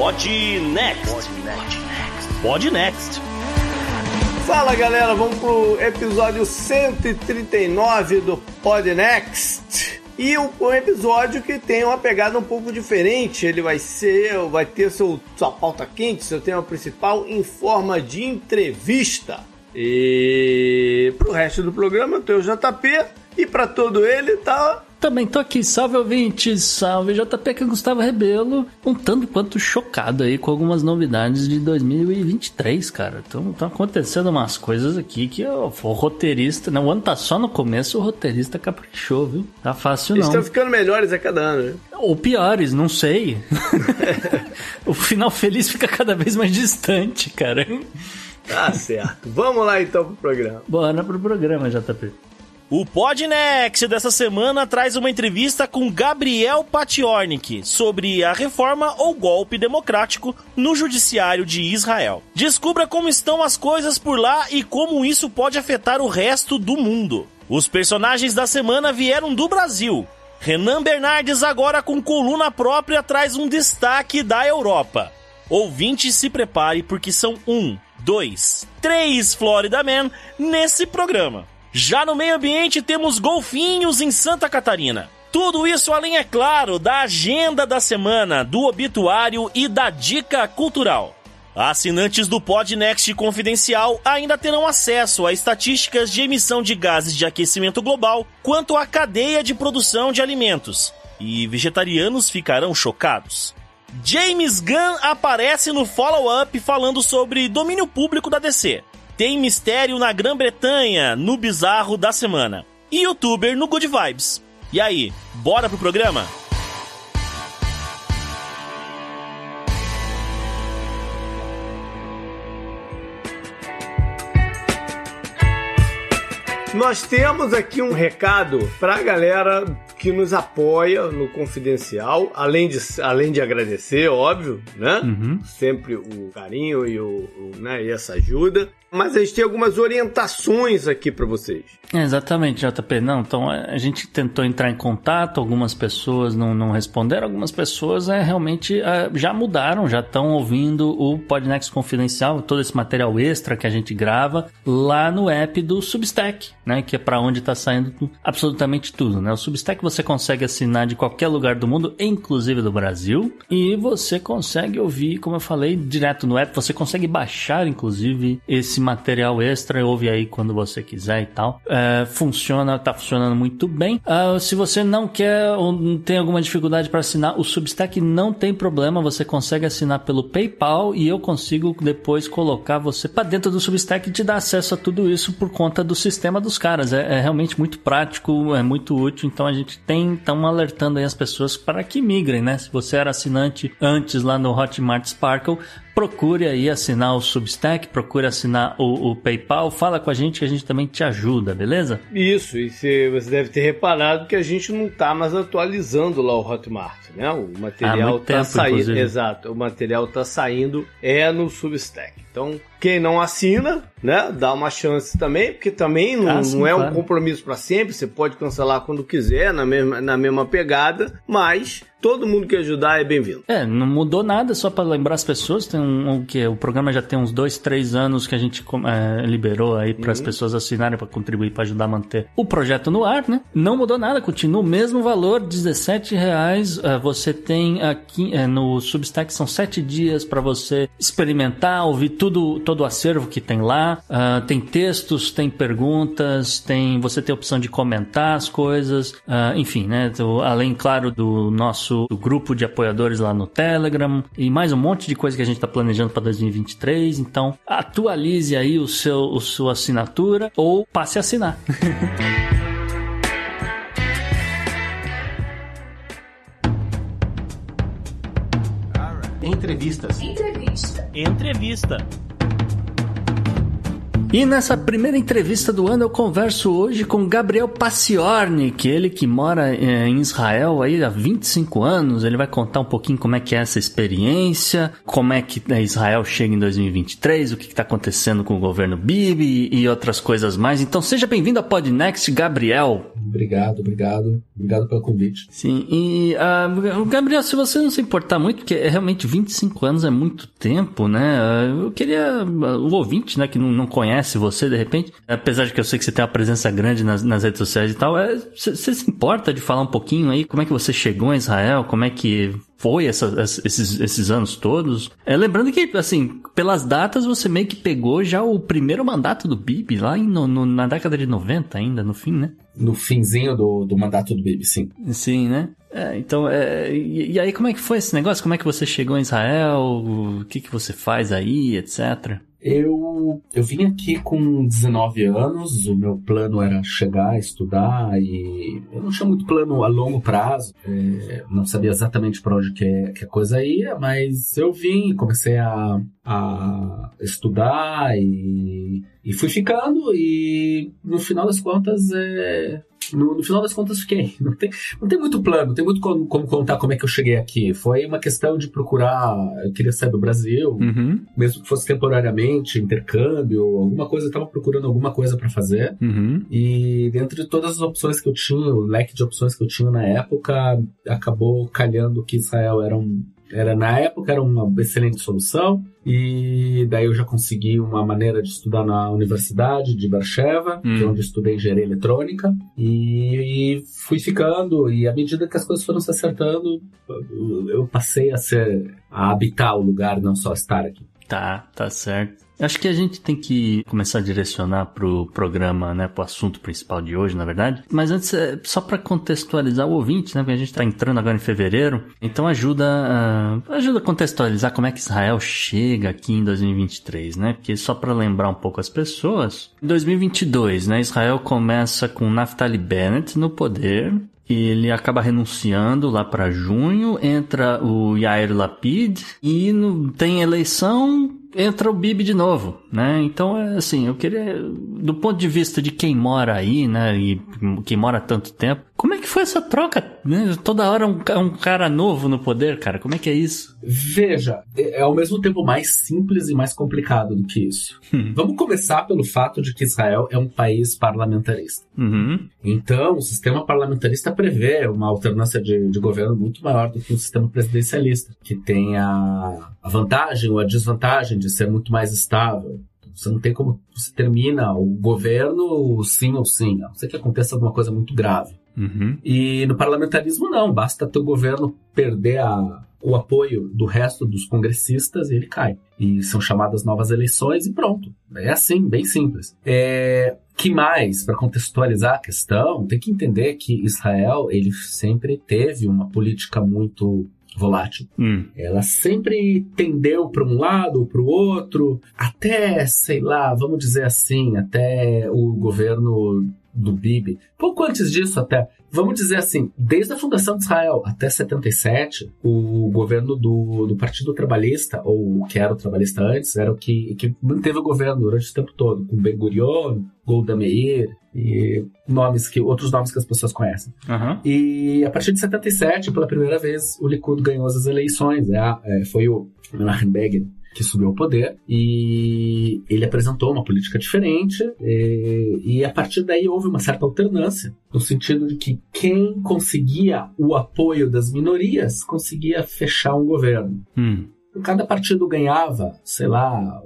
Pod Next. Pod Next. Fala galera, vamos pro episódio 139 do Pod Next. E um, um episódio que tem uma pegada um pouco diferente. Ele vai ser, vai ter seu, sua pauta quente, seu tema principal em forma de entrevista. E pro resto do programa eu tenho o JP e para todo ele tá também tô aqui, salve ouvintes, salve JP que é Gustavo Rebelo, um tanto quanto chocado aí com algumas novidades de 2023, cara. Estão acontecendo umas coisas aqui que o, o roteirista, né? O ano tá só no começo, o roteirista caprichou, viu? Tá fácil não. Estão ficando melhores a cada ano, né? Ou piores, não sei. o final feliz fica cada vez mais distante, cara. Tá certo. Vamos lá então pro programa. Bora pro programa, JP. O Podnext dessa semana traz uma entrevista com Gabriel Patiornik sobre a reforma ou golpe democrático no judiciário de Israel. Descubra como estão as coisas por lá e como isso pode afetar o resto do mundo. Os personagens da semana vieram do Brasil. Renan Bernardes, agora com coluna própria, traz um destaque da Europa. Ouvinte, se prepare porque são um, dois, três Florida Man nesse programa. Já no meio ambiente temos golfinhos em Santa Catarina. Tudo isso além, é claro, da agenda da semana, do obituário e da dica cultural. Assinantes do Podnext Confidencial ainda terão acesso a estatísticas de emissão de gases de aquecimento global quanto à cadeia de produção de alimentos. E vegetarianos ficarão chocados. James Gunn aparece no follow-up falando sobre domínio público da DC. Tem mistério na Grã-Bretanha, no bizarro da semana. E youtuber no Good Vibes. E aí, bora pro programa? Nós temos aqui um recado pra galera que nos apoia no Confidencial, além de, além de agradecer, óbvio, né? Uhum. Sempre o carinho e, o, o, né, e essa ajuda. Mas a gente tem algumas orientações aqui para vocês. É, exatamente, JP. Não, então a gente tentou entrar em contato, algumas pessoas não, não responderam, algumas pessoas é, realmente é, já mudaram, já estão ouvindo o Podnext Confidencial, todo esse material extra que a gente grava lá no app do Substack, né? Que é para onde está saindo absolutamente tudo, né? O Substack você consegue assinar de qualquer lugar do mundo, inclusive do Brasil, e você consegue ouvir, como eu falei, direto no app, você consegue baixar, inclusive, esse material extra, ouve aí quando você quiser e tal. É, funciona, tá funcionando muito bem. Uh, se você não quer ou tem alguma dificuldade para assinar, o Substack não tem problema, você consegue assinar pelo PayPal e eu consigo depois colocar você para dentro do Substack e te dar acesso a tudo isso por conta do sistema dos caras. É, é realmente muito prático, é muito útil, então a gente tem, estão alertando aí as pessoas para que migrem, né? Se você era assinante antes lá no Hotmart Sparkle, procure aí assinar o Substack, procure assinar o, o, PayPal, fala com a gente que a gente também te ajuda, beleza? Isso, e você deve ter reparado que a gente não está mais atualizando lá o Hotmart, né? O material está saindo, exato, o material está saindo é no Substack. Então, quem não assina, né, dá uma chance também, porque também não, ah, sim, não é claro. um compromisso para sempre, você pode cancelar quando quiser, na mesma, na mesma pegada, mas todo mundo que ajudar é bem-vindo. É, não mudou nada, só para lembrar as pessoas, tem um, um, que o programa já tem uns dois, três anos que a gente é, liberou aí para as uhum. pessoas assinarem para contribuir para ajudar a manter o projeto no ar, né? Não mudou nada, continua o mesmo valor, 17 reais. Uh, você tem aqui uh, no Substack são sete dias para você experimentar, ouvir tudo, todo o acervo que tem lá. Uh, tem textos, tem perguntas, tem você tem a opção de comentar as coisas, enfim, né? Além, claro, do nosso nosso grupo de apoiadores lá no Telegram e mais um monte de coisa que a gente está planejando para 2023. Então, atualize aí o seu, a sua assinatura ou passe a assinar. Entrevistas. Entrevista. Entrevista. E nessa primeira entrevista do ano eu converso hoje com Gabriel Paciornik, ele que mora eh, em Israel aí há 25 anos. Ele vai contar um pouquinho como é que é essa experiência, como é que eh, Israel chega em 2023, o que está acontecendo com o governo Bibi e outras coisas mais. Então seja bem-vindo ao Podnext, Gabriel. Obrigado, obrigado. Obrigado pelo convite. Sim, e uh, Gabriel, se você não se importar muito, porque é realmente 25 anos é muito tempo, né? Eu queria, o ouvinte, né, que não, não conhece conhece você de repente, apesar de que eu sei que você tem uma presença grande nas, nas redes sociais e tal, você é, se importa de falar um pouquinho aí como é que você chegou em Israel, como é que foi essa, esses, esses anos todos. É, lembrando que, assim, pelas datas você meio que pegou já o primeiro mandato do Bibi lá em, no, no, na década de 90 ainda, no fim, né? No finzinho do, do mandato do Bibi, sim. Sim, né? É, então, é, e, e, aí como é que foi esse negócio? Como é que você chegou em Israel? O que, que você faz aí, etc.? Eu, eu vim aqui com 19 anos, o meu plano era chegar, estudar e eu não tinha muito plano a longo prazo, é, não sabia exatamente para onde que, que, a coisa ia, mas eu vim, comecei a, a estudar e, e fui ficando e no final das contas é, no, no, final das contas fiquei. Não tem, não tem muito plano, não tem muito como, como, contar como é que eu cheguei aqui. Foi uma questão de procurar. Eu queria sair do Brasil, uhum. mesmo que fosse temporariamente, intercâmbio, alguma coisa. Eu tava procurando alguma coisa para fazer. Uhum. E dentro de todas as opções que eu tinha, o leque de opções que eu tinha na época, acabou calhando que Israel era um, era na época era uma excelente solução e daí eu já consegui uma maneira de estudar na Universidade de Barcheva, hum. que é onde estudei engenharia eletrônica e, e, fui ficando e à medida que as coisas foram se acertando, eu passei a ser a habitar o lugar, não só estar aqui. Tá, tá certo. Acho que a gente tem que começar a direcionar pro programa, né, pro assunto principal de hoje, na verdade. Mas antes, é só para contextualizar o ouvinte, né, porque a gente tá entrando agora em fevereiro, então ajuda uh, ajuda a contextualizar como é que Israel chega aqui em 2023, né? Porque só para lembrar um pouco as pessoas, em 2022, né, Israel começa com Naftali Bennett no poder, ele acaba renunciando lá para junho, entra o Yair Lapid e tem eleição entra o Bibi de novo, né? Então, é assim, eu queria, do ponto de vista de quem mora aí, né, e quem mora há tanto tempo, como é que foi essa troca? Né? Toda hora um, um cara novo no poder, cara, como é que é isso? Veja, é, é ao mesmo tempo mais simples e mais complicado do que isso. Hum. Vamos começar pelo fato de que Israel é um país parlamentarista. Uhum. Então, o sistema parlamentarista prevê uma alternância de, de governo muito maior do que o sistema presidencialista, que tem a, a vantagem ou a desvantagem de ser muito mais estável. Você não tem como você termina o governo sim ou sim, a não ser que aconteça alguma coisa muito grave. Uhum. E no parlamentarismo não, basta ter o governo perder a, o apoio do resto dos congressistas e ele cai. E são chamadas novas eleições e pronto. É assim, bem simples. É, que mais, para contextualizar a questão, tem que entender que Israel ele sempre teve uma política muito volátil. Hum. Ela sempre tendeu para um lado ou para o outro, até, sei lá, vamos dizer assim, até o governo do Bibi. Pouco antes disso, até, vamos dizer assim, desde a fundação de Israel até 77, o governo do, do Partido Trabalhista, ou o que era o trabalhista antes, era o que, que manteve o governo durante o tempo todo, com Ben Gurion, Golda Meir e nomes que, outros nomes que as pessoas conhecem. Uhum. E a partir de 77, pela primeira vez, o Likud ganhou as eleições. É, é, foi o Menachem Begin que subiu ao poder e ele apresentou uma política diferente e, e, a partir daí houve uma certa alternância no sentido de que quem conseguia o apoio das minorias conseguia fechar um governo. Hum. Cada partido ganhava, sei lá,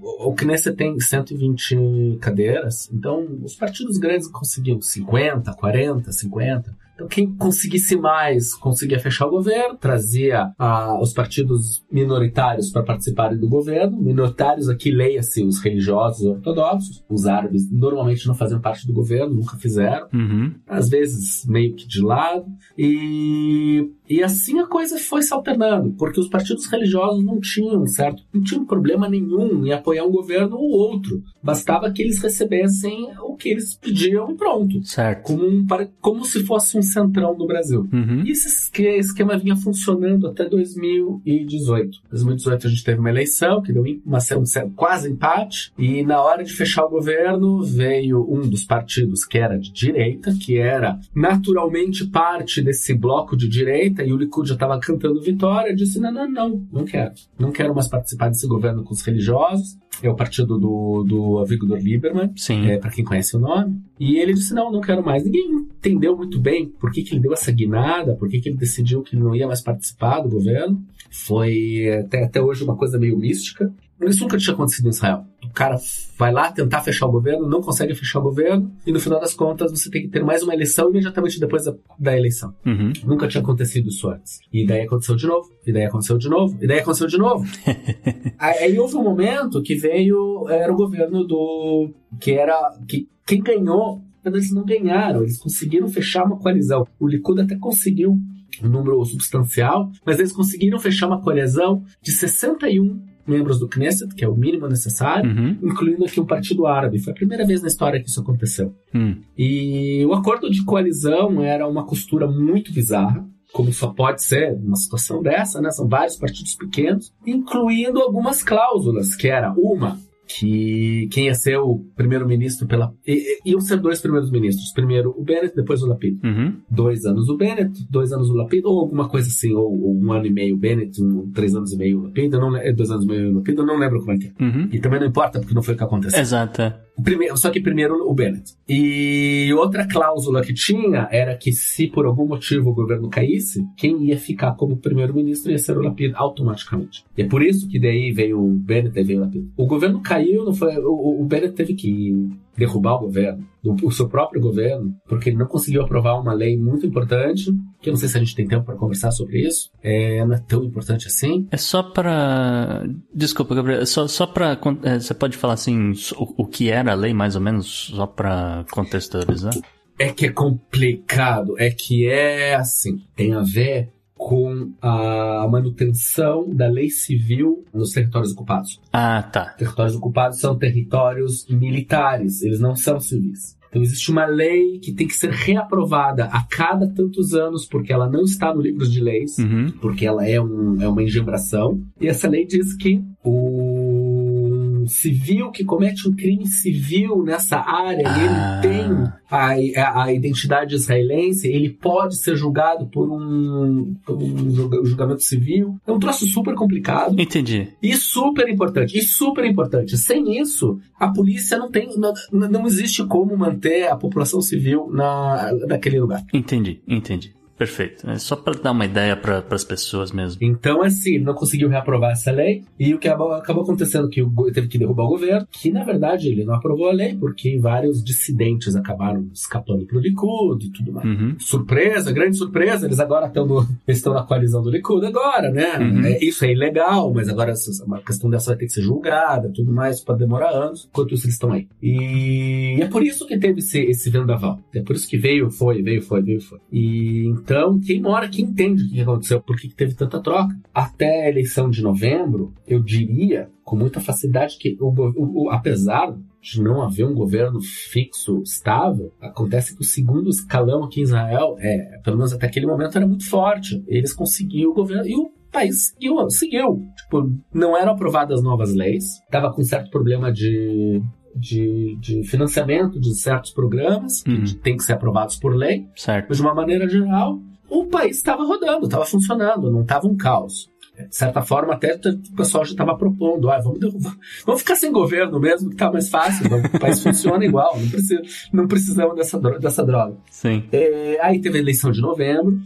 o Knesset tem 120 cadeiras, então os partidos grandes conseguiam 50, 40, 50. Então, quem conseguisse mais conseguia fechar o governo, trazia ah, os partidos minoritários para participarem do governo. Minoritários aqui, leia-se os religiosos ortodoxos. Os árabes normalmente não faziam parte do governo, nunca fizeram. Uhum. Às vezes, meio que de lado. E E assim a coisa foi se alternando, porque os partidos religiosos não tinham, certo? Não tinham problema nenhum em apoiar um governo ou outro. Bastava que eles recebessem o que eles pediam e pronto. Certo. Como, um, como se fosse um centrão do Brasil. Uhum. E esse esquema vinha funcionando até 2018. Em 2018 a gente teve uma eleição que deu uma, um, quase empate, e na hora de fechar o governo veio um dos partidos que era de direita, que era naturalmente parte desse bloco de direita, e o Likud já estava cantando vitória, disse: não, não, não, não quero. Não quero mais participar desse governo com os religiosos. É o partido do, do Avigdor Lieberman, Sim. É, para quem conhece o nome. E ele disse: não, não quero mais. Ninguém entendeu muito bem por que, que ele deu essa guinada, por que, que ele decidiu que não ia mais participar do governo. Foi até, até hoje uma coisa meio mística. Isso nunca tinha acontecido em Israel. O cara vai lá tentar fechar o governo, não consegue fechar o governo, e no final das contas você tem que ter mais uma eleição imediatamente depois da, da eleição. Uhum. Nunca tinha acontecido isso antes. E daí aconteceu de novo, e daí aconteceu de novo, e daí aconteceu de novo. Aí houve um momento que veio, era o governo do. que era. que quem ganhou, eles não ganharam, eles conseguiram fechar uma coalizão. O Likud até conseguiu um número substancial, mas eles conseguiram fechar uma coalizão de 61 membros do Knesset, que é o mínimo necessário, uhum. incluindo aqui um partido árabe. Foi a primeira vez na história que isso aconteceu. Uhum. E o acordo de coalizão era uma costura muito bizarra. Como só pode ser numa situação dessa, né? São vários partidos pequenos, incluindo algumas cláusulas, que era uma, que quem ia ser o primeiro-ministro pela. I, iam ser dois primeiros ministros. Primeiro o Bennett, depois o Lapid. Uhum. Dois anos o Bennett, dois anos o Lapid, ou alguma coisa assim, ou, ou um ano e meio o Bennett, um, três anos e meio o Lapid, eu não, dois anos e meio o Lapid, eu não lembro como é que é. Uhum. E também não importa, porque não foi o que aconteceu. Exato. Primeiro, só que primeiro o Bennett. E outra cláusula que tinha era que se por algum motivo o governo caísse, quem ia ficar como primeiro-ministro ia ser o Lapid automaticamente. E é por isso que daí veio o Bennett e veio o Lapid. O governo caiu, não foi, o, o Bennett teve que derrubar o governo, o seu próprio governo, porque ele não conseguiu aprovar uma lei muito importante, que eu não sei se a gente tem tempo para conversar sobre isso, é, não é tão importante assim. É só para. Desculpa, Gabriel, é só, só para. É, você pode falar assim o, o que era a lei, mais ou menos, só para contextualizar? É que é complicado, é que é assim, tem a ver com a manutenção da lei civil nos territórios ocupados. Ah, tá. Territórios ocupados são territórios militares, eles não são civis. Então existe uma lei que tem que ser reaprovada a cada tantos anos, porque ela não está no livro de leis, uhum. porque ela é, um, é uma engembração. E essa lei diz que o civil que comete um crime civil nessa área ah. e ele tem a, a, identidade israelense, ele pode ser julgado por um, por um julgamento civil. É um troço super complicado. Entendi. E super importante. E super importante. Sem isso, a polícia não tem. Não, não existe como manter a população civil na, naquele lugar. Entendi, entendi. Perfeito. É só para dar uma ideia para as pessoas mesmo. Então, assim, não conseguiu reaprovar essa lei. E o que acabou, acontecendo que o, teve que derrubar o governo, que na verdade ele não aprovou a lei, porque vários dissidentes acabaram escapando pro Likud e tudo mais. Uhum. Surpresa, grande surpresa, eles agora estão, no, estão na coalizão do Likud agora, né? Uhum. É, isso é ilegal, mas agora a questão dessa vai ter que ser julgada tudo mais, pode demorar anos, enquanto isso eles estão aí. E é por isso que teve esse, esse vendaval. É por isso que veio, foi, veio, foi, veio, foi. E então, quem mora aqui entende o que aconteceu, por que teve tanta troca. Até a eleição de novembro, eu diria com muita facilidade que, o, o, o, apesar de não haver um governo fixo, estável, acontece que o segundo escalão aqui em Israel, é, pelo menos até aquele momento, era muito forte. Eles conseguiram o governo e o país seguiu. seguiu. Tipo, não eram aprovadas novas leis, estava com certo problema de de, de financiamento de certos programas que Uhum. tem que ser aprovados por lei, Certo. mas de uma maneira geral, o país estava rodando, estava funcionando, não estava um caos. De certa forma, até o pessoal já estava propondo, ah, vamos derrubar, vamos ficar sem governo mesmo, que tá mais fácil, o país funciona igual, não, precisa, não precisamos dessa, dro- dessa droga. Sim. É, aí teve a eleição de novembro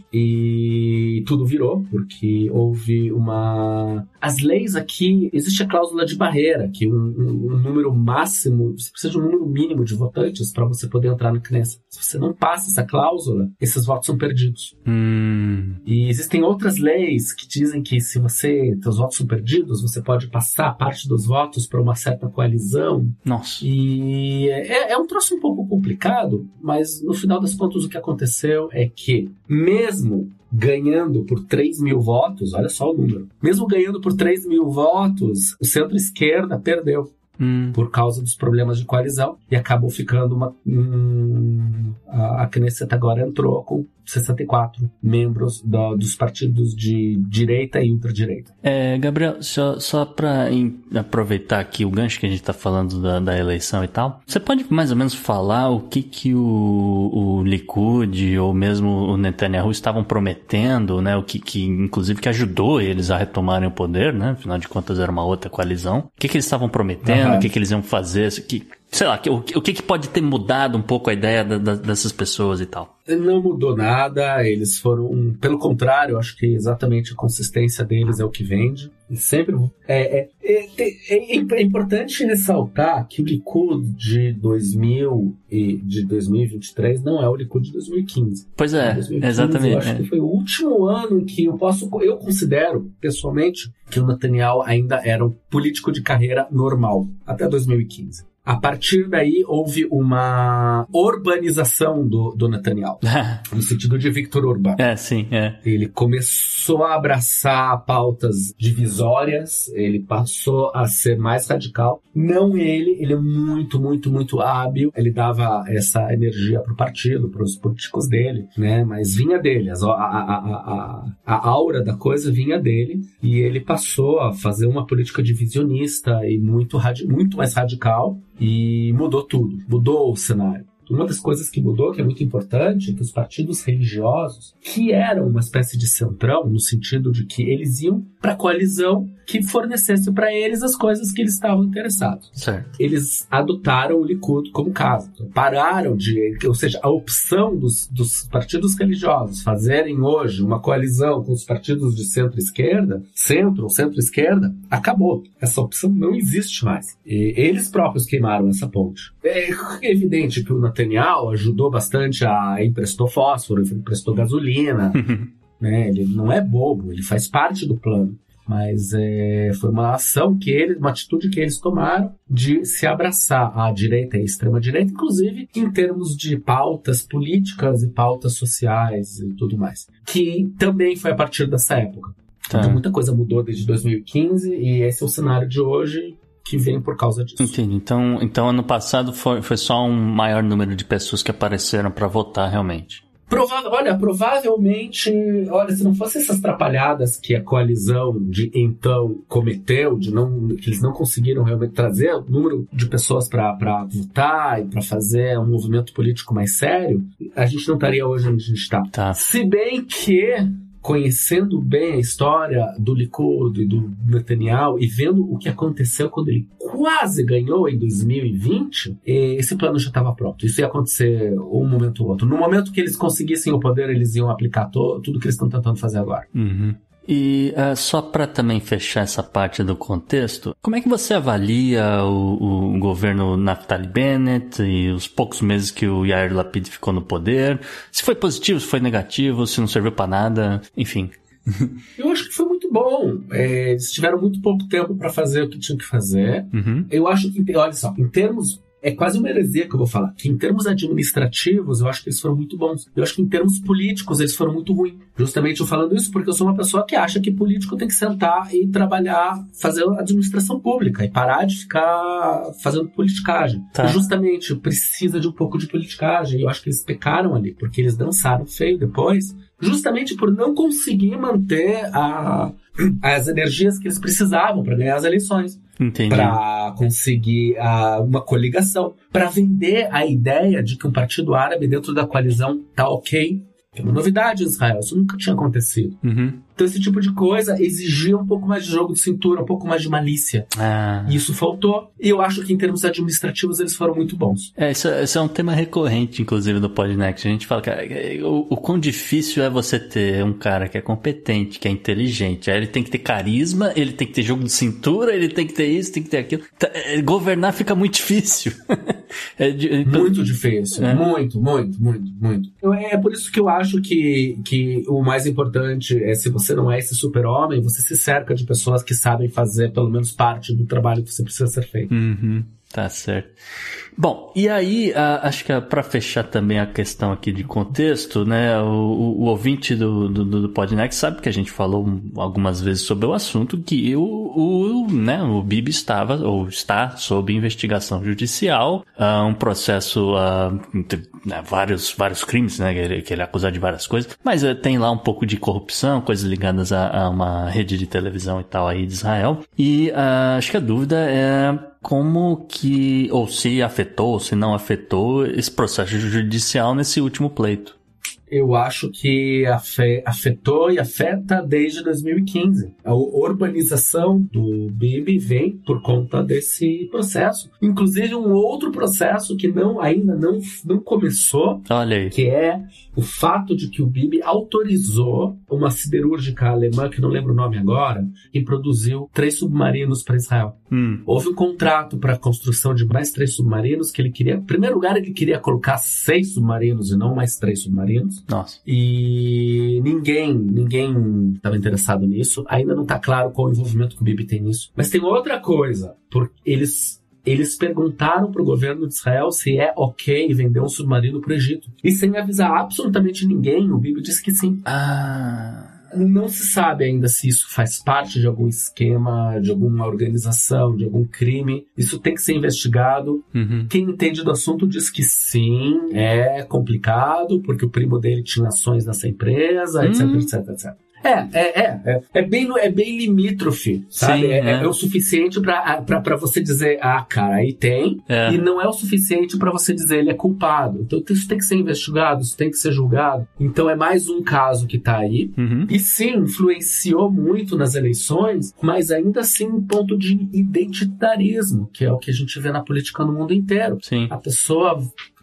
e tudo virou, porque houve uma. As leis aqui, existe a cláusula de barreira, que um, um- um número máximo, você precisa de um número mínimo de votantes para você poder entrar no Knesset. Se você não passa essa cláusula, esses votos são perdidos. Hum, E existem outras leis que dizem que se você, seus votos são perdidos, você pode passar parte dos votos para uma certa coalizão. Nossa. E é, é um troço um pouco complicado, mas no final das contas o que aconteceu é que, mesmo ganhando por 3 mil votos, olha só o número, mesmo ganhando por 3 mil votos, o centro-esquerda perdeu hum. por causa dos problemas de coalizão e acabou ficando uma. Hum, a, a Knesset agora entrou com 64 membros do, dos partidos de direita e ultradireita. É, Gabriel, só, só para aproveitar aqui o gancho que a gente está falando da, da, eleição e tal, você pode mais ou menos falar o que, que o, o Likud ou mesmo o Netanyahu estavam prometendo, né? O que, que inclusive que ajudou eles a retomarem o poder, né? Afinal de contas era uma outra coalizão. O que, que eles estavam prometendo, uhum. o que, que eles iam fazer, que, sei lá, o, o que, que pode ter mudado um pouco a ideia da, da, dessas pessoas e tal? Não mudou nada, eles foram. Pelo contrário, acho que exatamente a consistência deles é o que vende. E sempre. É, é, é, é, é importante ressaltar que o Likud de 2000 e de 2023 não é o Likud de 2015. Pois é, 2015, exatamente. Eu acho que foi o último ano em que eu posso. Eu considero, pessoalmente, que o Netanyahu ainda era um político de carreira normal, até 2015. A partir daí houve uma urbanização do, do Netanyahu, no sentido de Victor Urban. É, sim, é. Ele começou a abraçar pautas divisórias, ele passou a ser mais radical. Não ele, ele é muito, muito, muito hábil. Ele dava essa energia para o partido, para os políticos dele, né? Mas vinha dele, a, a, a, a, aura da coisa vinha dele e ele passou a fazer uma política divisionista e muito, muito mais radical e mudou tudo, mudou o cenário. Uma das coisas que mudou, que é muito importante, é que os partidos religiosos, que eram uma espécie de centrão, no sentido de que eles iam para a coalizão que fornecesse para eles as coisas que eles estavam interessados. Certo. Eles adotaram o Likud como caso. Então, pararam de. Ou seja, a opção dos, dos partidos religiosos fazerem hoje uma coalizão com os partidos de centro-esquerda, centro ou centro-esquerda, acabou. Essa opção não existe mais. E eles próprios queimaram essa ponte. É evidente que o Netanyahu ajudou bastante a. emprestou fósforo, emprestou gasolina. né? Ele não é bobo, ele faz parte do plano. Mas é, foi uma ação que eles, uma atitude que eles tomaram de se abraçar à direita e à extrema-direita, inclusive em termos de pautas políticas e pautas sociais e tudo mais. Que também foi a partir dessa época. Tá. Então muita coisa mudou desde 2015 e esse é o cenário de hoje que vem por causa disso. Entendi. Então, então ano passado foi, foi só um maior número de pessoas que apareceram para votar realmente. Prova olha, provavelmente, olha, se não fossem essas atrapalhadas que a coalizão de então cometeu, de não, que eles não conseguiram realmente trazer o número de pessoas para votar e para fazer um movimento político mais sério, a gente não estaria hoje onde a gente está. Tá. Se bem que conhecendo bem a história do Likud e do Netanyahu e vendo o que aconteceu quando ele quase ganhou em 2020, esse plano já estava pronto. Isso ia acontecer um momento ou outro. No momento que eles conseguissem o poder, eles iam aplicar tudo que eles estão tentando fazer agora. Uhum. E uh, só para também fechar essa parte do contexto, como é que você avalia o, o, governo Naftali Bennett e os poucos meses que o Yair Lapid ficou no poder? Se foi positivo, se foi negativo, se não serviu para nada, enfim. Eu acho que foi muito bom. É, eles tiveram muito pouco tempo para fazer o que tinham que fazer. Uhum. Eu acho que, olha só, em termos é quase uma heresia que eu vou falar. Que em termos administrativos, eu acho que eles foram muito bons. Eu acho que em termos políticos, eles foram muito ruins. Justamente eu falando isso porque eu sou uma pessoa que acha que político tem que sentar e trabalhar, fazer administração pública e parar de ficar fazendo politicagem. Tá. Justamente precisa de um pouco de politicagem. E eu acho que eles pecaram ali, porque eles dançaram feio depois, justamente por não conseguir manter a, as energias que eles precisavam para ganhar as eleições para conseguir uh, uma coligação, para vender a ideia de que um partido árabe dentro da coalizão tá ok. É uma novidade em Israel, isso nunca tinha acontecido. Uhum. Então esse tipo de coisa exigia um pouco mais de jogo de cintura, um pouco mais de malícia. Ah. E isso faltou. E eu acho que em termos administrativos eles foram muito bons. É, isso, isso é um tema recorrente, inclusive, do Podnext. A gente fala que o, o quão difícil é você ter um cara que é competente, que é inteligente. Aí ele tem que ter carisma, ele tem que ter jogo de cintura, ele tem que ter isso, tem que ter aquilo. Tá, é, governar fica muito difícil. é, de, muito difícil. É. Muito, muito, muito, muito. É por isso que eu acho que, que o mais importante é se você você não é esse super-homem, você se cerca de pessoas que sabem fazer pelo menos parte do trabalho que você precisa ser feito. Uhum. Tá certo. Bom, e aí, acho que para fechar também a questão aqui de contexto, né, o, o, o ouvinte do, do, do Podnext sabe que a gente falou algumas vezes sobre o assunto que o, o, né, o Bibi estava, ou está, sob investigação judicial, uh, um processo, uh, né, vários, vários crimes, né, que ele, que ele é acusado de várias coisas, mas uh, tem lá um pouco de corrupção, coisas ligadas a, a uma rede de televisão e tal aí de Israel, e acho que a dúvida é como que, ou se afetou, ou se não afetou esse processo judicial nesse último pleito eu acho que afetou e afeta desde 2015. A urbanização do BIB vem por conta desse processo. Inclusive um outro processo que não ainda não, não começou, que é o fato de que o BIB autorizou uma siderúrgica alemã, que não lembro o nome agora, que produziu três submarinos para Israel. Hum. Houve um contrato para a construção de mais três submarinos que ele queria. Em primeiro lugar, ele queria colocar seis submarinos e não mais três submarinos. Nossa. E ninguém, ninguém estava interessado nisso. Ainda não está claro qual o envolvimento que o Bibi tem nisso. Mas tem outra coisa, porque eles eles perguntaram para o governo de Israel se é ok vender um submarino para o Egito. E sem avisar absolutamente ninguém, o Bibi disse que sim. Ah. Não se sabe ainda se isso faz parte de algum esquema, de alguma organização, de algum crime. Isso tem que ser investigado. Uhum. Quem entende do assunto diz que sim, é complicado, porque o primo dele tinha ações nessa empresa, etc, uhum. etc, etc. É, é, é, é, é, bem, é bem limítrofe, sabe? Sim, é, é. é, o suficiente para você dizer, ah, cara, aí tem, é. e não é o suficiente para você dizer ele é culpado. Então isso tem que ser investigado, isso tem que ser julgado. Então é mais um caso que tá aí. Uhum. E sim, influenciou muito nas eleições, mas ainda assim um ponto de identitarismo, que é o que a gente vê na política no mundo inteiro. Sim. A pessoa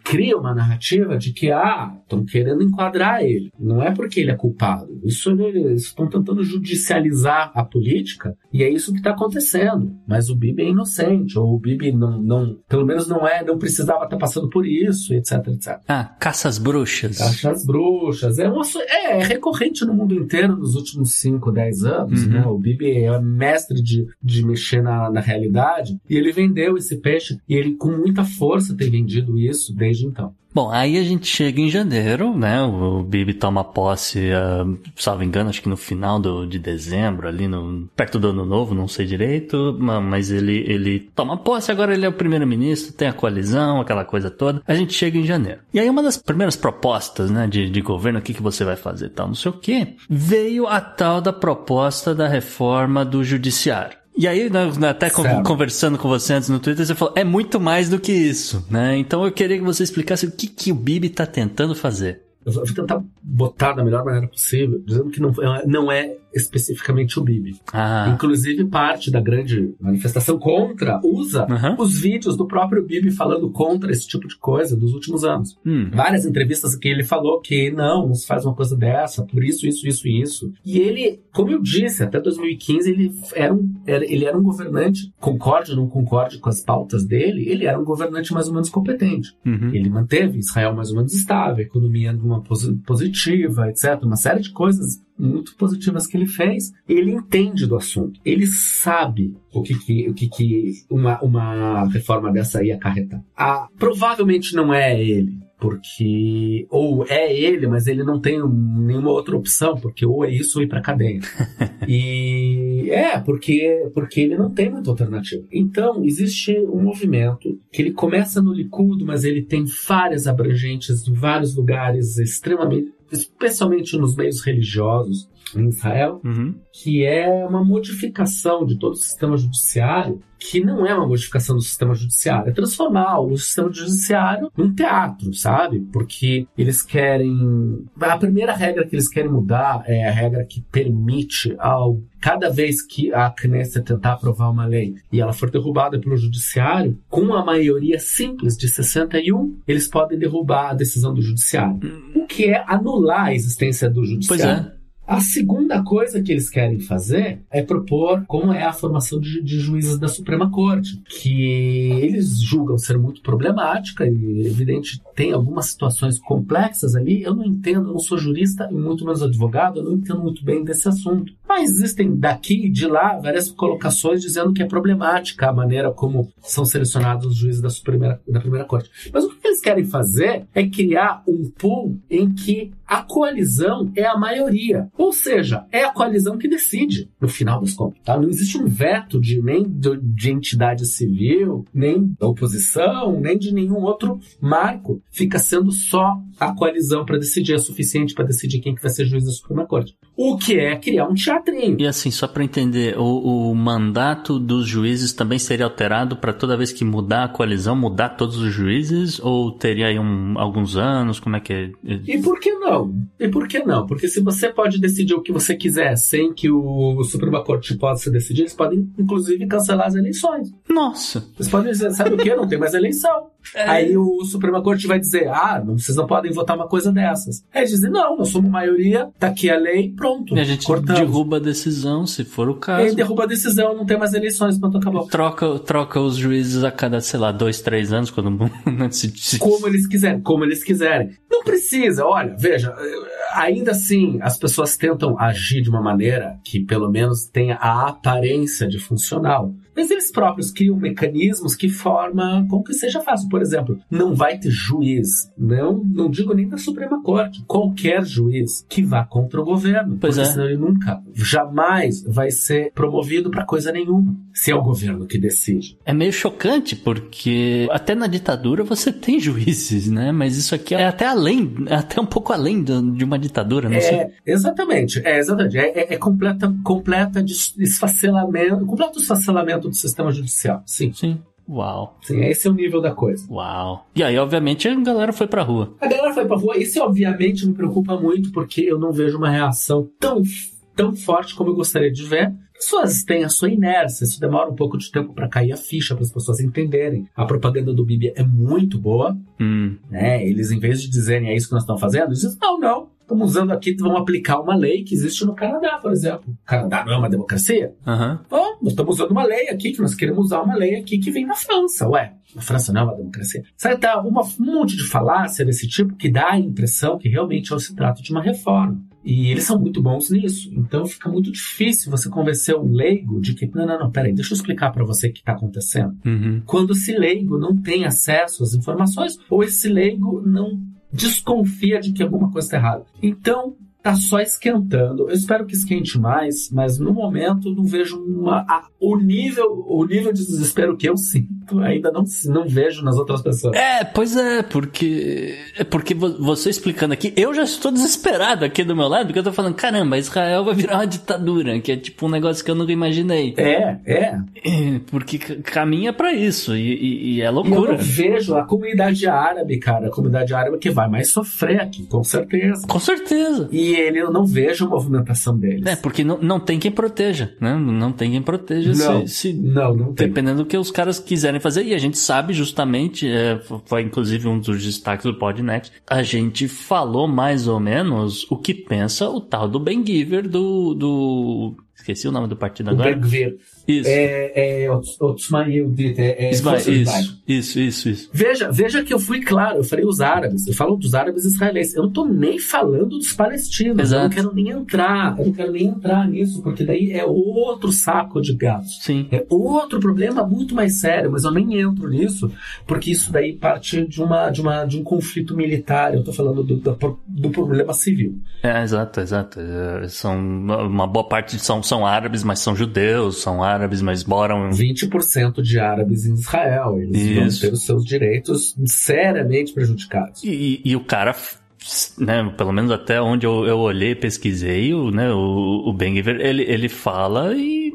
cria uma narrativa de que, ah, estão querendo enquadrar ele. Não é porque ele é culpado. Isso eles estão tentando judicializar a política e é isso que está acontecendo. Mas o Bibi é inocente, ou o Bibi não, não, pelo menos não é, não precisava estar tá passando por isso, etc, etc. Ah, caças bruxas. Caças bruxas. É, uma, é, é, recorrente no mundo inteiro nos últimos 5, 10 anos, uhum. né? O Bibi é mestre de, de mexer na, na realidade e ele vendeu esse peixe e ele com muita força tem vendido isso desde desde então. Bom, aí a gente chega em janeiro, né? O Bibi toma posse, uh, salvo engano, acho que no final do, de dezembro, ali no, perto do ano novo, não sei direito, mas ele, ele toma posse, agora ele é o primeiro-ministro, tem a coalizão, aquela coisa toda. A gente chega em janeiro. E aí uma das primeiras propostas, né, de, de governo, o que, que você vai fazer tal, não sei o quê, veio a tal da proposta da reforma do judiciário. E aí, até certo. conversando com você antes no Twitter, você falou, é muito mais do que isso, né? Então eu queria que você explicasse o que, que o Bibi está tentando fazer. Eu vou tentar botar da melhor maneira possível, dizendo que não, não é especificamente o Bibi. Ah. Inclusive, parte da grande manifestação contra usa uhum. os vídeos do próprio Bibi falando contra esse tipo de coisa dos últimos anos. Hum. Várias entrevistas que ele falou que não, não se faz uma coisa dessa, por isso, isso, isso e isso. E ele, como eu disse, até 2015 ele era um, era, ele era um governante, concorde ou não concorde com as pautas dele, ele era um governante mais ou menos competente. Uhum. Ele manteve Israel mais ou menos estável, a economia numa positiva, etc. Uma série de coisas muito positivas que ele fez. Ele entende do assunto. Ele sabe o que, que, o que, que uma, uma reforma dessa ia acarretar. Ah, provavelmente não é ele porque ou é ele, mas ele não tem nenhuma outra opção, porque ou é isso ou ir para cadeia. e é porque porque ele não tem muita alternativa. Então existe um movimento que ele começa no Likud, mas ele tem várias abrangentes em vários lugares extremamente especialmente nos meios religiosos em Israel, uhum. que é uma modificação de todo o sistema judiciário, que não é uma modificação do sistema judiciário, é transformar o sistema judiciário num teatro, sabe? Porque eles querem. A primeira regra que eles querem mudar é a regra que permite ao cada vez que a Knesset tentar aprovar uma lei e ela for derrubada pelo judiciário, com uma maioria simples de 61, eles podem derrubar a decisão do judiciário. O que é anular a existência do judiciário. Pois é. A segunda coisa que eles querem fazer é propor como é a formação de, de juízes da Suprema Corte, que eles julgam ser muito problemática e, evidente, tem algumas situações complexas ali. Eu não entendo, eu não sou jurista e muito menos advogado, eu não entendo muito bem desse assunto. Mas existem daqui e de lá várias colocações dizendo que é problemática a maneira como são selecionados os juízes da, Suprema, da Primeira Corte. Mas o que eles querem fazer é criar um pool em que a coalizão é a maioria. Ou seja, é a coalizão que decide, no final das contas. Tá? Não existe um veto de nem de, de entidade civil, nem da oposição, nem de nenhum outro marco. Fica sendo só a coalizão para decidir, é suficiente para decidir quem que vai ser juiz da Suprema Corte. O que é criar um teatrinho. E assim, só para entender, o, o, mandato dos juízes também seria alterado para toda vez que mudar a coalizão, mudar todos os juízes? Ou teria aí um, alguns anos? Como é que é? E por que não? não. E por que não? Porque se você pode decidir o que você quiser sem que o Suprema Corte possa decidir, eles podem, inclusive, cancelar as eleições. Nossa! Eles podem dizer, sabe o que? Não tem mais eleição. É. Aí o Suprema Corte vai dizer, ah, não, vocês não podem votar uma coisa dessas. Aí eles dizem, não, nós somos maioria, tá aqui a lei, pronto. E a gente cortamos. derruba a decisão, se for o caso. E aí derruba a decisão, não tem mais eleições, pronto, acabou. Troca, troca os juízes a cada, sei lá, dois, três anos, quando... como eles quiserem, como eles quiserem. Não precisa, olha, veja, ainda assim, as pessoas tentam agir de uma maneira que pelo menos tenha a aparência de funcional. Mas eles próprios criam mecanismos que formam com que seja fácil. Por exemplo, não vai ter juiz, não, não digo nem da Suprema Corte, qualquer juiz que vá contra o governo. Pois porque é. senão ele nunca, jamais vai ser promovido para coisa nenhuma, se é o governo que decide. É meio chocante, porque até na ditadura você tem juízes, né? Mas isso aqui é até além, é até um pouco além de uma ditadura, não é, sei. Exatamente, é exatamente. É, é, é completa, completa desfacelamento, completo desfacelamento do sistema judicial. Sim. Sim. Uau. Sim, esse é o nível da coisa. Uau. E aí, obviamente, a galera foi pra rua. A galera foi pra rua. Isso, obviamente, me preocupa muito, porque eu não vejo uma reação tão, tão forte como eu gostaria de ver. Pessoas têm a sua inércia, isso demora um pouco de tempo para cair a ficha, para as pessoas entenderem. A propaganda do Bibi é muito boa, hum. né? Eles, em vez de dizerem é isso que nós estamos fazendo, eles dizem, não, não, estamos usando aqui, vamos aplicar uma lei que existe no Canadá, por exemplo. O Canadá não é uma democracia? Uhum. Bom, nós estamos usando uma lei aqui, que nós queremos usar uma lei aqui que vem da França. Ué, a França não é uma democracia. Sabe, tá uma, um monte de falácia desse tipo que dá a impressão que realmente se trata de uma reforma. E eles são muito bons nisso. Então fica muito difícil você convencer um leigo de que, não, não, não, peraí, deixa eu explicar para você o que está acontecendo. Uhum. Quando esse leigo não tem acesso às informações, ou esse leigo não desconfia de que alguma coisa está errada. Então, tá só esquentando. Eu espero que esquente mais, mas no momento não vejo uma, a, o nível o nível de desespero que eu sinto ainda não, não vejo nas outras pessoas. É, pois é, porque é porque você explicando aqui, eu já estou desesperado aqui do meu lado, porque eu tô falando, caramba, Israel vai virar uma ditadura, que é tipo um negócio que eu nunca imaginei. É, é. Porque caminha para isso e, e, e, é loucura. E eu vejo a comunidade árabe, cara, a comunidade árabe que vai mais sofrer aqui, com certeza. Com certeza. E ele, eu não vejo a movimentação deles. É, porque não, não tem quem proteja, né? Não tem quem proteja não, se, se, não, não tem. Dependendo do que os caras quiserem fazer. E a gente sabe justamente, é, foi inclusive um dos destaques do Podnext, a gente falou mais ou menos o que pensa o tal do Ben Giver do, do Esqueci o nome do partido agora. Ben isso. É, é Otsmail é, é Ismael, isso, isso, isso, isso. Veja, veja que eu fui claro, eu falei os árabes, eu falo dos árabes israelenses. Eu não tô nem falando dos palestinos. Exato. Eu não quero nem entrar, eu não quero nem entrar nisso, porque daí é outro saco de gatos. Sim. É outro problema muito mais sério, mas eu nem entro nisso, porque isso daí parte de, uma, de, uma, de um conflito militar. Eu tô falando do, do, do problema civil. É, exato, exato. É, são uma boa parte são, são árabes, mas são judeus, são árabes árabes, mas moram. 20% de árabes em Israel. Eles Isso. vão ter os seus direitos seriamente prejudicados. E, e, e o cara né, pelo menos até onde eu, eu olhei, pesquisei, o, né, o, o Ben Giver, ele, ele fala e,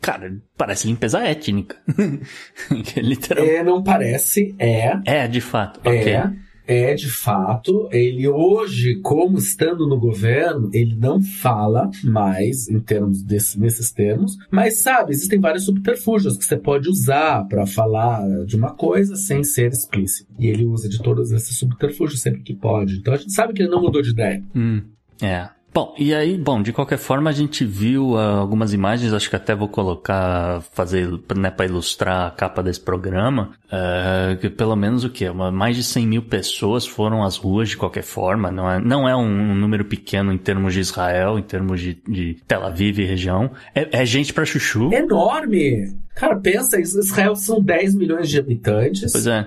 cara, parece limpeza étnica. Literal... É, não parece, é. É, de fato. É. Okay é de fato, ele hoje, como estando no governo, ele não fala mais em termos desse, nesses termos, mas sabe, existem vários subterfúgios que você pode usar para falar de uma coisa sem ser explícito. E ele usa de todos esses subterfúgios sempre que pode. Então a gente sabe que ele não mudou de ideia. Hum, é. Bom, e aí, bom, de qualquer forma a gente viu uh, algumas imagens, acho que até vou colocar, fazer, né, para ilustrar a capa desse programa, uh, que pelo menos o que? Mais de 100 mil pessoas foram às ruas de qualquer forma, não é, não é um, um número pequeno em termos de Israel, em termos de, de Tel Aviv e região, é, é gente para chuchu. Enorme! Cara, pensa, Israel são 10 milhões de habitantes. Pois é.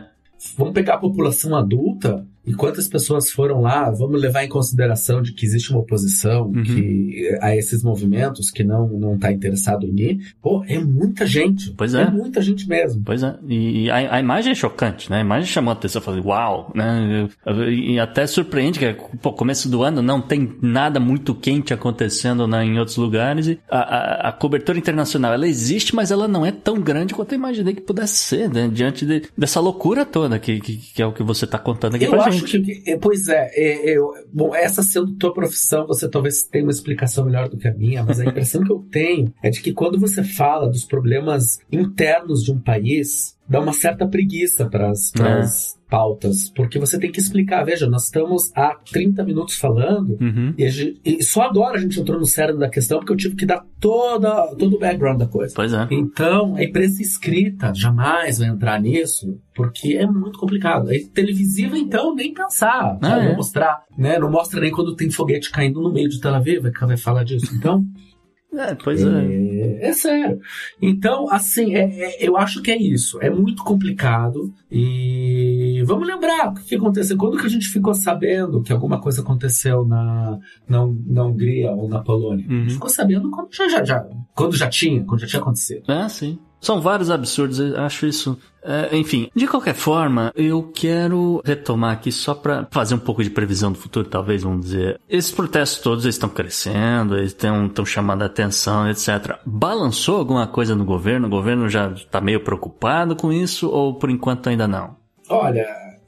Vamos pegar a população adulta, e quantas pessoas foram lá? Vamos levar em consideração de que existe uma oposição uhum. que, a esses movimentos que não não está interessado em ir. Pô, é muita gente. Pois é. É muita gente mesmo. Pois é. E a, a imagem é chocante, né? A imagem chamou a atenção. Eu falei, uau, né? E até surpreende que, pô, começo do ano não tem nada muito quente acontecendo né, em outros lugares. E a, a, a, cobertura internacional, ela existe, mas ela não é tão grande quanto eu imaginei que pudesse ser, né? Diante de, dessa loucura toda que, que, que, é o que você está contando aqui eu pra gente acho que, é, pois é, é, é, bom, essa sendo tua profissão, você talvez tenha uma explicação melhor do que a minha, mas a impressão que eu tenho é de que quando você fala dos problemas internos de um país, dá uma certa preguiça para as é pautas, porque você tem que explicar. Veja, nós estamos há 30 minutos falando uhum. e, gente, e, só agora a gente entrou no cérebro da questão porque eu tive que dar toda, todo o background da coisa. Pois é. Então, a imprensa escrita jamais vai entrar nisso porque é muito complicado. A televisiva, então, nem pensar. Ah, é. Não mostrar, né? Não mostra nem quando tem foguete caindo no meio de Tel Aviv, vai falar disso. Então... É, pois é. É, é sério. Então, assim, é, é, eu acho que é isso. É muito complicado. E vamos lembrar o que aconteceu. Quando que a gente ficou sabendo que alguma coisa aconteceu na, na, na Hungria ou na Polônia? Uhum. A gente uhum. ficou sabendo quando já, já, já, quando já tinha, quando já tinha acontecido. É, sim. São vários absurdos, eu acho isso. É, enfim, de qualquer forma, eu quero retomar aqui só para fazer um pouco de previsão do futuro, talvez, vamos dizer. Esses protestos todos estão crescendo, eles estão chamando a atenção, etc. Balançou alguma coisa no governo? O governo já está meio preocupado com isso ou por enquanto ainda não? Olha,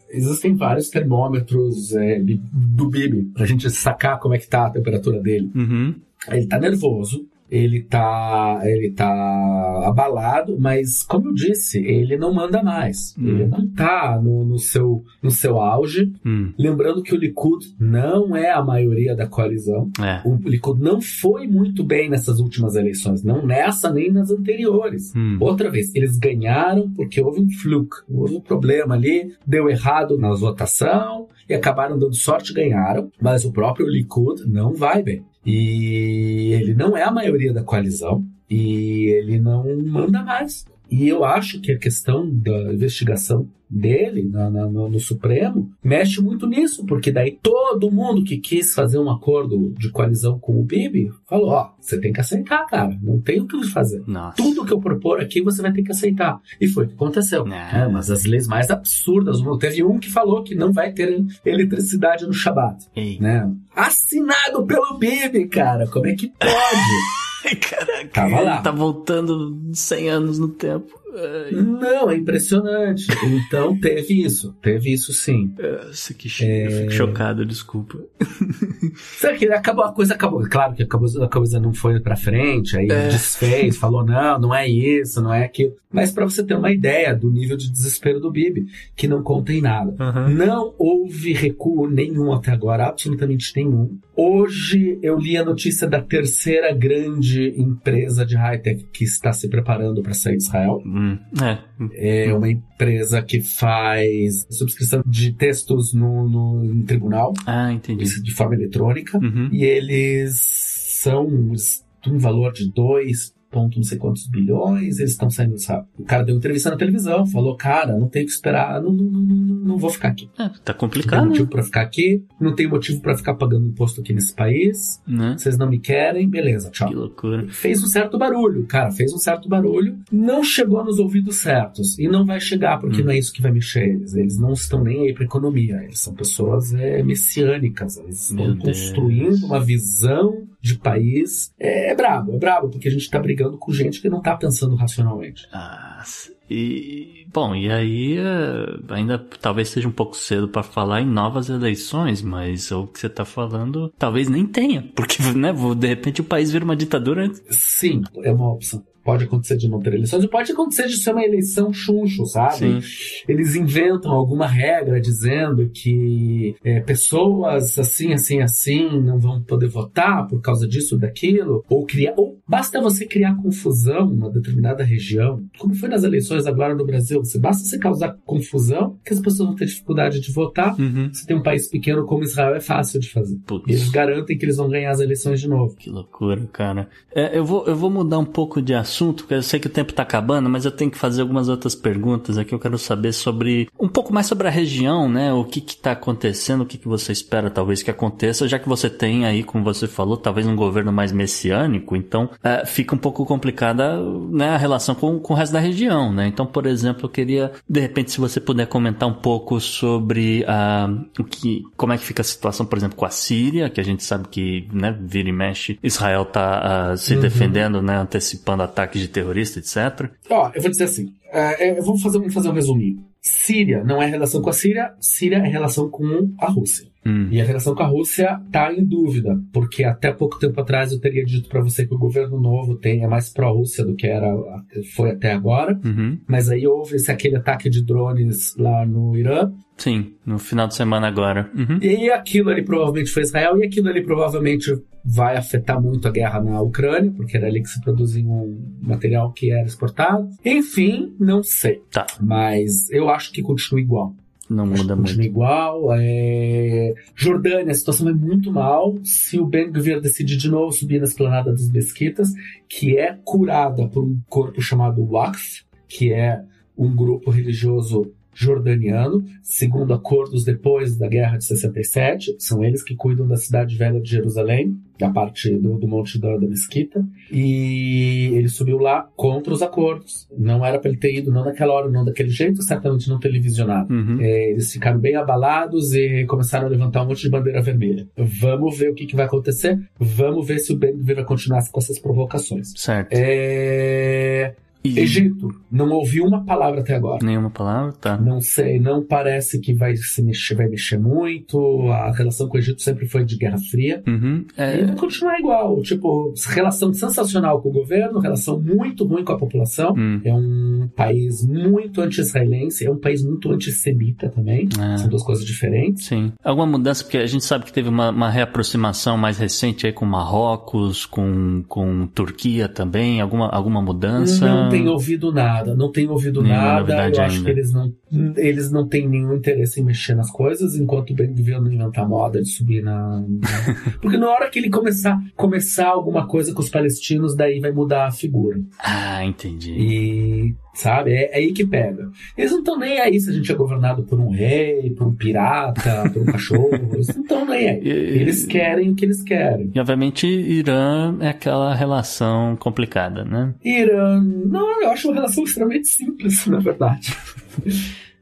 existem vários termômetros é, do Bibi pra gente sacar como é que tá a temperatura dele. Uhum. Ele tá nervoso, ele tá, ele tá abalado, mas como eu disse, ele não manda mais. Hum. Ele não tá no, no, seu, no seu auge. Hum. Lembrando que o Likud não é a maioria da coalizão. É. O Likud não foi muito bem nessas últimas eleições, não nessa nem nas anteriores. Hum. Outra vez, eles ganharam porque houve um fluke, houve um problema ali, deu errado na votação e acabaram dando sorte, ganharam, mas o próprio Likud não vai bem. E ele não é a maioria da coalizão e ele não manda mais. E eu acho que a questão da investigação dele na, na, no, no, Supremo mexe muito nisso, porque daí todo mundo que quis fazer um acordo de coalizão com o Bibi falou: Ó, você tem que aceitar, cara, não tem o que fazer. Nossa. Tudo que eu propor aqui você vai ter que aceitar. E foi o que aconteceu. É, mas as leis mais absurdas, teve um que falou que não vai ter eletricidade no Shabat. Né? Assinado pelo Bibi, cara, como é que pode? Caraca, Tava lá. tá voltando 100 anos no tempo. Não, é impressionante. Então teve isso, teve isso sim. Nossa, que é... eu fico chocado, desculpa. Sabe que acabou, a coisa acabou. Claro que acabou, a coisa não foi pra frente, aí é. desfez, falou: não, não é isso, não é aquilo. Mas para você ter uma ideia do nível de desespero do Bibi, que não conta em nada. Uhum. Não houve recuo nenhum até agora, absolutamente nenhum. Hoje eu li a notícia da terceira grande empresa de high-tech que está se preparando para sair de Israel. Hum, é. é uma empresa que faz subscrição de textos no, no, no tribunal. Ah, entendi. De forma eletrônica. Uhum. E eles são um valor de 2 ponto não sei quantos bilhões, eles estão saindo, sabe? O cara deu entrevista na televisão, falou, cara, não tem que esperar, não, não, não, não vou ficar aqui. É, tá complicado. Não tem motivo né? pra ficar aqui, não tem motivo para ficar pagando imposto aqui nesse país, né? vocês não me querem, beleza, tchau. Que loucura. Fez um certo barulho, cara, fez um certo barulho, não chegou nos ouvidos certos, e não vai chegar, porque hum. não é isso que vai mexer eles, eles não estão nem aí pra economia, eles são pessoas é, messiânicas, eles estão construindo uma visão de país, é, é brabo, é brabo, porque a gente tá brigando com gente que não tá pensando racionalmente. Ah, e, bom, e aí eh, ainda talvez seja um pouco cedo para falar em novas eleições, mas o que você tá falando talvez nem tenha, porque, né, de repente o país vira uma ditadura. Sim, é uma opção pode acontecer de não ter eleições, e pode acontecer de ser uma eleição chuncho, sabe? Sim. Eles inventam alguma regra dizendo que é, pessoas assim, assim, assim não vão poder votar por causa disso, daquilo, ou criar, ou basta você criar confusão numa determinada região, como foi nas eleições agora no Brasil, você basta você causar confusão que as pessoas vão ter dificuldade de votar. Uhum. Você tem um país pequeno como Israel, é fácil de fazer. Putz. Eles garantem que eles vão ganhar as eleições de novo. Que loucura, cara. É, eu, vou, eu vou mudar um pouco de assunto, porque eu sei que o tempo tá acabando, mas eu tenho que fazer algumas outras perguntas aqui. Eu quero saber sobre um pouco mais sobre a região, né? O que que tá acontecendo, o que que você espera talvez que aconteça, já que você tem aí, como você falou, talvez um governo mais messiânico, então é, fica um pouco complicada né, a relação com, com o resto da região, né? Então, por exemplo, eu queria, de repente, se você puder comentar um pouco sobre uh, o que, como é que fica a situação, por exemplo, com a Síria, que a gente sabe que, né, vira e mexe, Israel tá uh, se uhum. defendendo, né, antecipando ataques de terroristas, etc. Ó, eu vou dizer assim, eu vou fazer, vou fazer um resuminho. Síria não é relação com a Síria, Síria é relação com a Rússia. Hum. E a relação com a Rússia está em dúvida, porque até pouco tempo atrás eu teria dito para você que o governo novo tem é mais pró-Rússia do que era foi até agora. Uhum. Mas aí houve esse, aquele ataque de drones lá no Irã. Sim, no final de semana agora. Uhum. E aquilo ali provavelmente foi Israel, e aquilo ali provavelmente vai afetar muito a guerra na Ucrânia, porque era ali que se produzia um material que era exportado. Enfim, não sei. Tá. Mas eu acho que continua igual. Não muda muito. Continua igual. É... Jordânia, a situação é muito mal. Se o Ben Gvir decidir de novo subir na esplanada dos Mesquitas, que é curada por um corpo chamado Waqf, que é um grupo religioso jordaniano, segundo acordos depois da Guerra de 67. São eles que cuidam da cidade velha de Jerusalém, da parte do, do Monte da, da Mesquita. E ele subiu lá contra os acordos. Não era para ele ter ido, não naquela hora, não daquele jeito, certamente não televisionado. Uhum. É, eles ficaram bem abalados e começaram a levantar um monte de bandeira vermelha. Vamos ver o que, que vai acontecer. Vamos ver se o Ben vai continuar com essas provocações. Certo. É... E... Egito, não ouvi uma palavra até agora. Nenhuma palavra? Tá. Não sei, não parece que vai se mexer, vai mexer muito. A relação com o Egito sempre foi de Guerra Fria. Uhum, é... E vai continuar igual. Tipo, relação sensacional com o governo, relação muito ruim com a população. Hum. É um país muito anti-israelense, é um país muito antissemita também. É. São duas coisas diferentes. Sim. Alguma mudança, porque a gente sabe que teve uma, uma reaproximação mais recente aí com Marrocos, com, com Turquia também. Alguma, alguma mudança? Não não tenho ouvido nada, não tenho ouvido Nenhuma nada. Eu acho que eles não, eles não têm nenhum interesse em mexer nas coisas, enquanto o Ben Gvir não inventar moda de subir na, na. Porque na hora que ele começar, começar alguma coisa com os palestinos, daí vai mudar a figura. Ah, entendi. E sabe? É, é, aí que pega. Eles não estão nem aí se a gente é governado por um rei, por um pirata, por um cachorro. Eles não estão nem aí. Eles querem o que eles querem. E obviamente Irã é aquela relação complicada, né? Irã, não, eu acho uma relação extremamente simples, na verdade.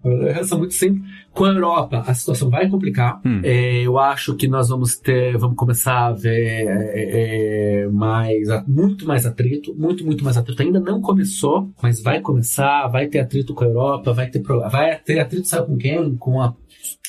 É uma relação muito simples. Com a Europa, a situação vai complicar. Hum. É, eu acho que nós vamos ter, vamos começar a ver é, é, mais, muito mais atrito, muito, muito mais atrito. Ainda não começou, mas vai começar, vai ter atrito com a Europa, vai ter, vai ter atrito, sabe com quem? Com a,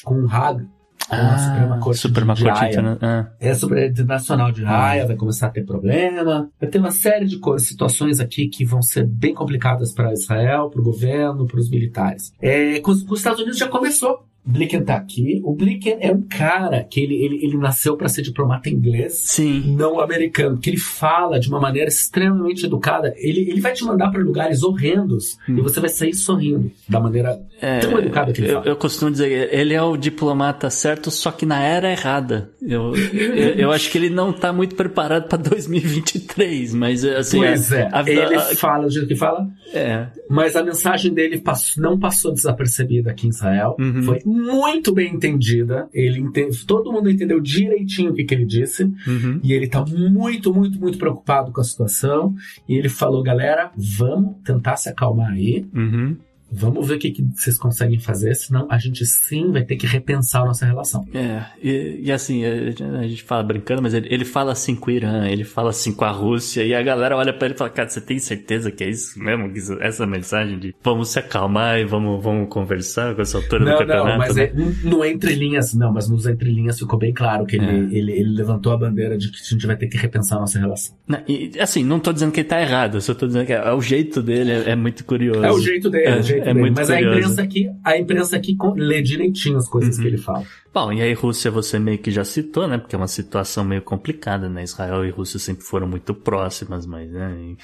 com o Haga ah, a Suprema Corte, Suprema de, Corte de ah. É a Suprema Internacional de Raia, vai começar a ter problema. Vai ter uma série de situações aqui que vão ser bem complicadas para Israel, para o governo, para os militares. É, com, com os Estados Unidos já começou. Blinken tá aqui. O Blinken é um cara que ele, ele, ele nasceu para ser diplomata inglês, Sim. não americano, que ele fala de uma maneira extremamente educada. Ele, ele vai te mandar para lugares horrendos hum. e você vai sair sorrindo da maneira é, tão educada que ele eu, fala. Eu costumo dizer, ele é o diplomata certo, só que na era errada. Eu, eu, eu acho que ele não tá muito preparado para 2023, mas assim. Pois é, a, ele a, fala do jeito que fala, é. mas a mensagem dele passou, não passou desapercebida aqui em Israel. Uhum. Foi muito bem entendida. Ele entende, todo mundo entendeu direitinho o que, que ele disse. Uhum. E ele tá muito, muito, muito preocupado com a situação. E ele falou, galera, vamos tentar se acalmar aí. Uhum. Vamos ver o que, que vocês conseguem fazer, senão a gente sim vai ter que repensar a nossa relação. É, e, e assim, a gente fala brincando, mas ele, ele fala assim com o Irã, ele fala assim com a Rússia, e a galera olha pra ele e fala, cara, você tem certeza que é isso mesmo? Essa mensagem de vamos se acalmar e vamos, vamos conversar com essa altura não, do campeonato? Não, mas né? é, no entrelinhas, não, mas nos entrelinhas ficou bem claro que ele, é. ele, ele levantou a bandeira de que a gente vai ter que repensar a nossa relação. Não, e, assim, não tô dizendo que ele tá errado, eu só tô dizendo que é, o jeito dele é, é muito curioso. É o jeito dele, é, o jeito é. Muito mas curioso. a imprensa aqui, a imprensa aqui lê direitinho as coisas uhum. que ele fala. Bom, e aí Rússia você meio que já citou, né? Porque é uma situação meio complicada, né? Israel e Rússia sempre foram muito próximas, mas né?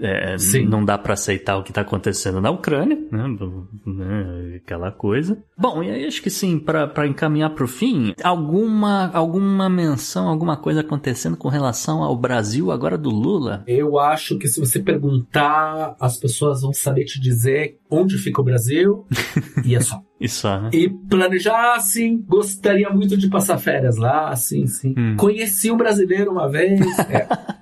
É, não dá para aceitar o que tá acontecendo na Ucrânia, né? né? Aquela coisa. Bom, e aí acho que sim, para encaminhar pro fim, alguma, alguma menção, alguma coisa acontecendo com relação ao Brasil agora do Lula? Eu acho que se você perguntar, as pessoas vão saber te dizer onde fica o Brasil e é só. e só, né? E planejar, sim, gostaria muito de passar férias lá, sim, sim. Hum. Conheci um brasileiro uma vez. É.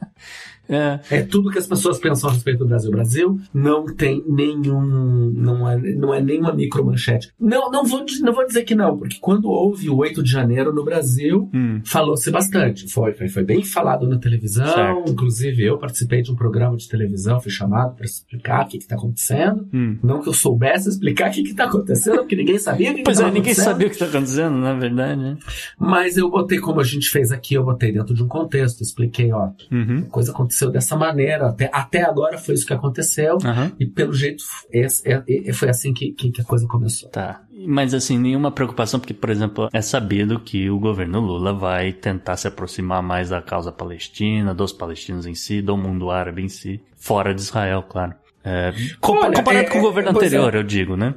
É. é tudo que as pessoas pensam a respeito do Brasil. O Brasil não tem nenhum. Não é, não é nenhuma micromanchete. Não, não, vou, não vou dizer que não, porque quando houve o 8 de janeiro no Brasil, hum. falou-se bastante. Foi, foi, foi bem falado na televisão. Certo. Inclusive, eu participei de um programa de televisão, fui chamado para explicar o que está acontecendo. Hum. Não que eu soubesse explicar o que está acontecendo, porque ninguém sabia o que Pois que é, ninguém sabia o que está acontecendo, na verdade. Né? Mas eu botei, como a gente fez aqui, eu botei dentro de um contexto, expliquei, ó, uhum. coisa aconteceu aconteceu dessa maneira. Até, até agora foi isso que aconteceu. Uhum. E pelo jeito é, é, é, foi assim que, que, que, a coisa começou. Tá. Mas assim, nenhuma preocupação, porque, por exemplo, é sabido que o governo Lula vai tentar se aproximar mais da causa palestina, dos palestinos em si, do mundo árabe em si, fora de Israel, claro. É, Olha, comparado com o é, governo é. anterior, eu digo, né?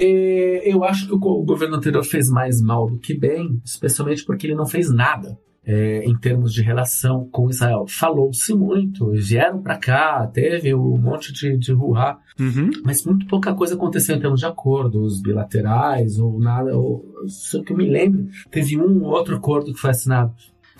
eu acho que o governo anterior fez mais mal do que bem, especialmente porque ele não fez nada é, em termos de relação com Israel. Falou-se muito, vieram para cá, teve um monte de, de uhum. mas muito pouca coisa aconteceu em termos de acordos bilaterais ou nada. Ou, se que eu me lembro, teve um ou outro acordo que foi assinado.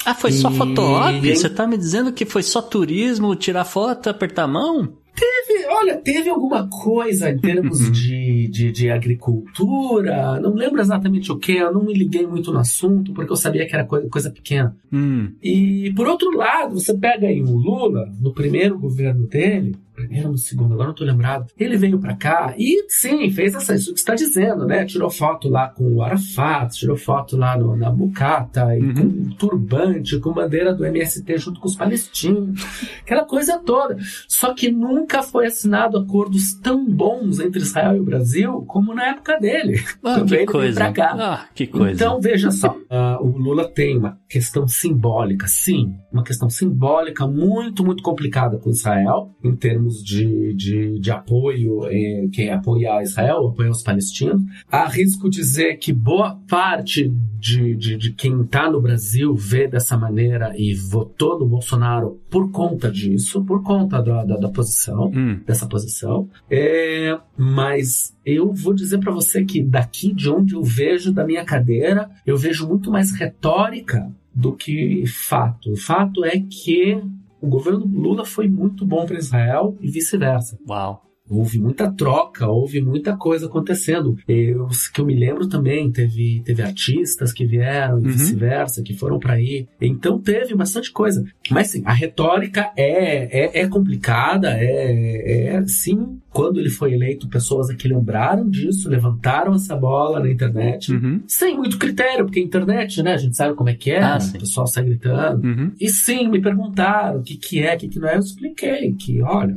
Ah, foi e... só foto-op? Você tá me dizendo que foi só turismo, tirar foto, apertar a mão? Teve, olha, teve alguma coisa em termos uhum. de, de, de, agricultura, não lembro exatamente o que, eu não me liguei muito no assunto, porque eu sabia que era coisa, coisa pequena. Hum. E, por outro lado, você pega aí o Lula, no primeiro governo dele, primeiro ou no segundo, agora não tô lembrado. Ele veio para cá e, sim, fez essa, isso que está dizendo, né? Tirou foto lá com o Arafat, tirou foto lá no, na Bucata, e uhum. com um turbante, com bandeira do MST junto com os palestinos, aquela coisa toda. Só que nunca foi assinado acordos tão bons entre Israel e o Brasil como na época dele. Ah, que coisa. Ah, que coisa. Então, veja só, uh, o Lula tem uma questão simbólica, sim, uma questão simbólica muito, muito complicada com Israel, em termos termos de, de, de apoio, eh, quem apoia Israel, apoia os palestinos. Arrisco dizer que boa parte de, de, de quem está no Brasil vê dessa maneira e votou no Bolsonaro por conta disso, por conta da, da, da posição, hum. dessa posição. É, mas eu vou dizer para você que daqui de onde eu vejo da minha cadeira, eu vejo muito mais retórica do que fato. O fato é que o governo Lula foi muito bom para Israel e vice-versa. Uau. Houve muita troca, houve muita coisa acontecendo. Eu, que eu me lembro também, teve, teve artistas que vieram e uhum. vice-versa, que foram para aí. Então teve bastante coisa. Mas sim, a retórica é, é, é complicada, é, é sim. Quando ele foi eleito, pessoas aqui lembraram disso, levantaram essa bola na internet, uhum. sem muito critério, porque a internet, né, a gente sabe como é que é, ah, o pessoal sai gritando. Uhum. E sim, me perguntaram o que, que é, o que, que não é. Eu expliquei que, olha,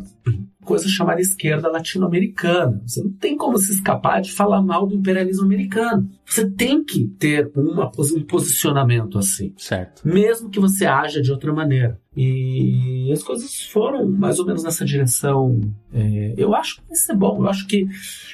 coisa chamada esquerda latino-americana. Você não tem como se escapar de falar mal do imperialismo americano. Você tem que ter uma, um posicionamento assim. Certo. Mesmo que você haja de outra maneira. E as coisas foram mais ou menos nessa direção. É, eu acho que vai ser bom. Eu acho que.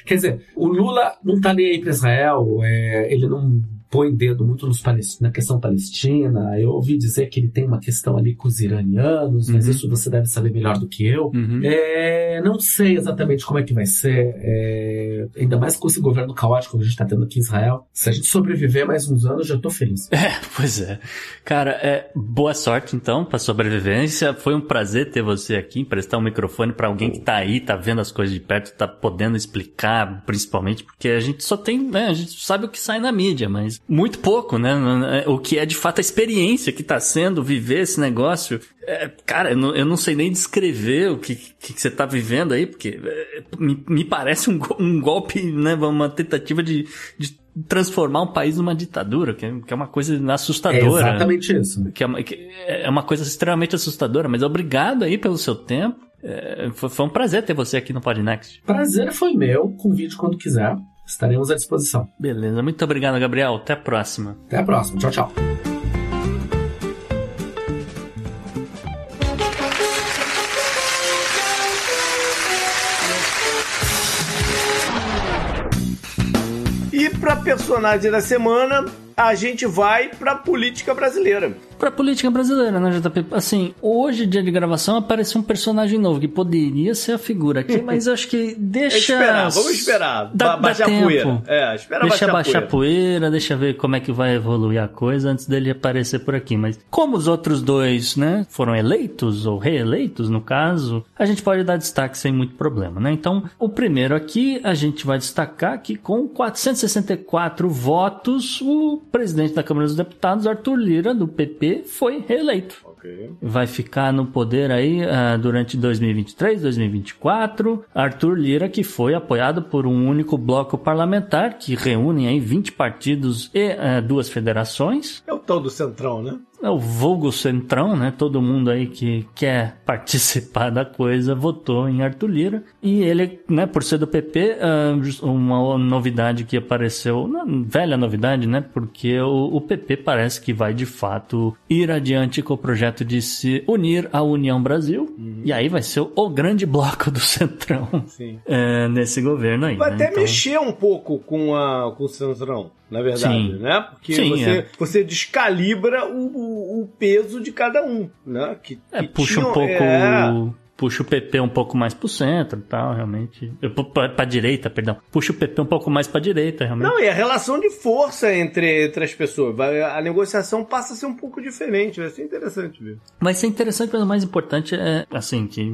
Quer dizer, o Lula não está nem aí para Israel, é, ele não põe dedo muito nos na questão palestina. Eu ouvi dizer que ele tem uma questão ali com os iranianos, mas uhum. isso você deve saber melhor do que eu. Uhum. É, não sei exatamente como é que vai ser, é, ainda mais com esse governo caótico que a gente está tendo aqui em Israel. Se a gente sobreviver mais uns anos, já estou feliz. É, pois é. Cara, é, boa sorte então para sobrevivência. Foi um prazer ter você aqui, emprestar um microfone para alguém que está aí, tá vendo as coisas de perto, tá podendo explicar, principalmente porque a gente só tem, né, a gente sabe o que sai na mídia, mas muito pouco, né? O que é de fato a experiência que está sendo viver esse negócio. É, cara, eu não, eu não, sei nem descrever o que, que, que você está vivendo aí, porque é, me, me, parece um, um, golpe, né? Uma tentativa de, de transformar um país numa ditadura, que é, é uma coisa assustadora. É exatamente isso. Que é, que é uma coisa extremamente assustadora, mas obrigado aí pelo seu tempo. É, foi, foi, um prazer ter você aqui no Podnext. Prazer foi meu. Convide quando quiser. Estaremos à disposição. Beleza. Muito obrigado, Gabriel. Até a próxima. Até a próxima. Tchau, tchau. E para personagem da semana, a gente vai para política brasileira pra política brasileira, né, JP? Assim, hoje, dia de gravação, apareceu um personagem novo que poderia ser a figura aqui, mas acho que deixa. esperar, vamos esperar. Dá, baixar dá poeira. É, espera deixa baixar, baixar poeira. poeira, deixa ver como é que vai evoluir a coisa antes dele aparecer por aqui. Mas como os outros dois, né, foram eleitos ou reeleitos, no caso, a gente pode dar destaque sem muito problema, né? Então, o primeiro aqui, a gente vai destacar que com 464 votos, o presidente da Câmara dos Deputados, Arthur Lira, do PP, foi reeleito. Okay. Vai ficar no poder aí uh, durante 2023, 2024. Arthur Lira, que foi apoiado por um único bloco parlamentar, que reúne aí 20 partidos e uh, duas federações. É o tal do Centrão, né? É o vulgo centrão, né? Todo mundo aí que quer participar da coisa votou em Arthur Lira. E ele, né, por ser do PP, ah, uma novidade que apareceu, velha novidade, né? Porque o, PP parece que vai de fato ir adiante com o projeto de se unir à União Brasil. Uhum. E aí vai ser o, grande bloco do centrão é, nesse governo aí. Vai né? até então... mexer um pouco com, a, com o centrão na verdade, Sim. né? Porque Sim, você, é. você descalibra o, o, peso de cada um, né? Que, é, que puxa tinham, um pouco é puxa o PP um pouco mais pro centro e tal, realmente. Pra, pra direita, perdão. Puxa o PP um pouco mais pra direita, realmente. Não, e a relação de força entre, entre as pessoas. A negociação passa a ser um pouco diferente. Vai ser interessante ver. Vai ser interessante, mas o mais importante é, assim, que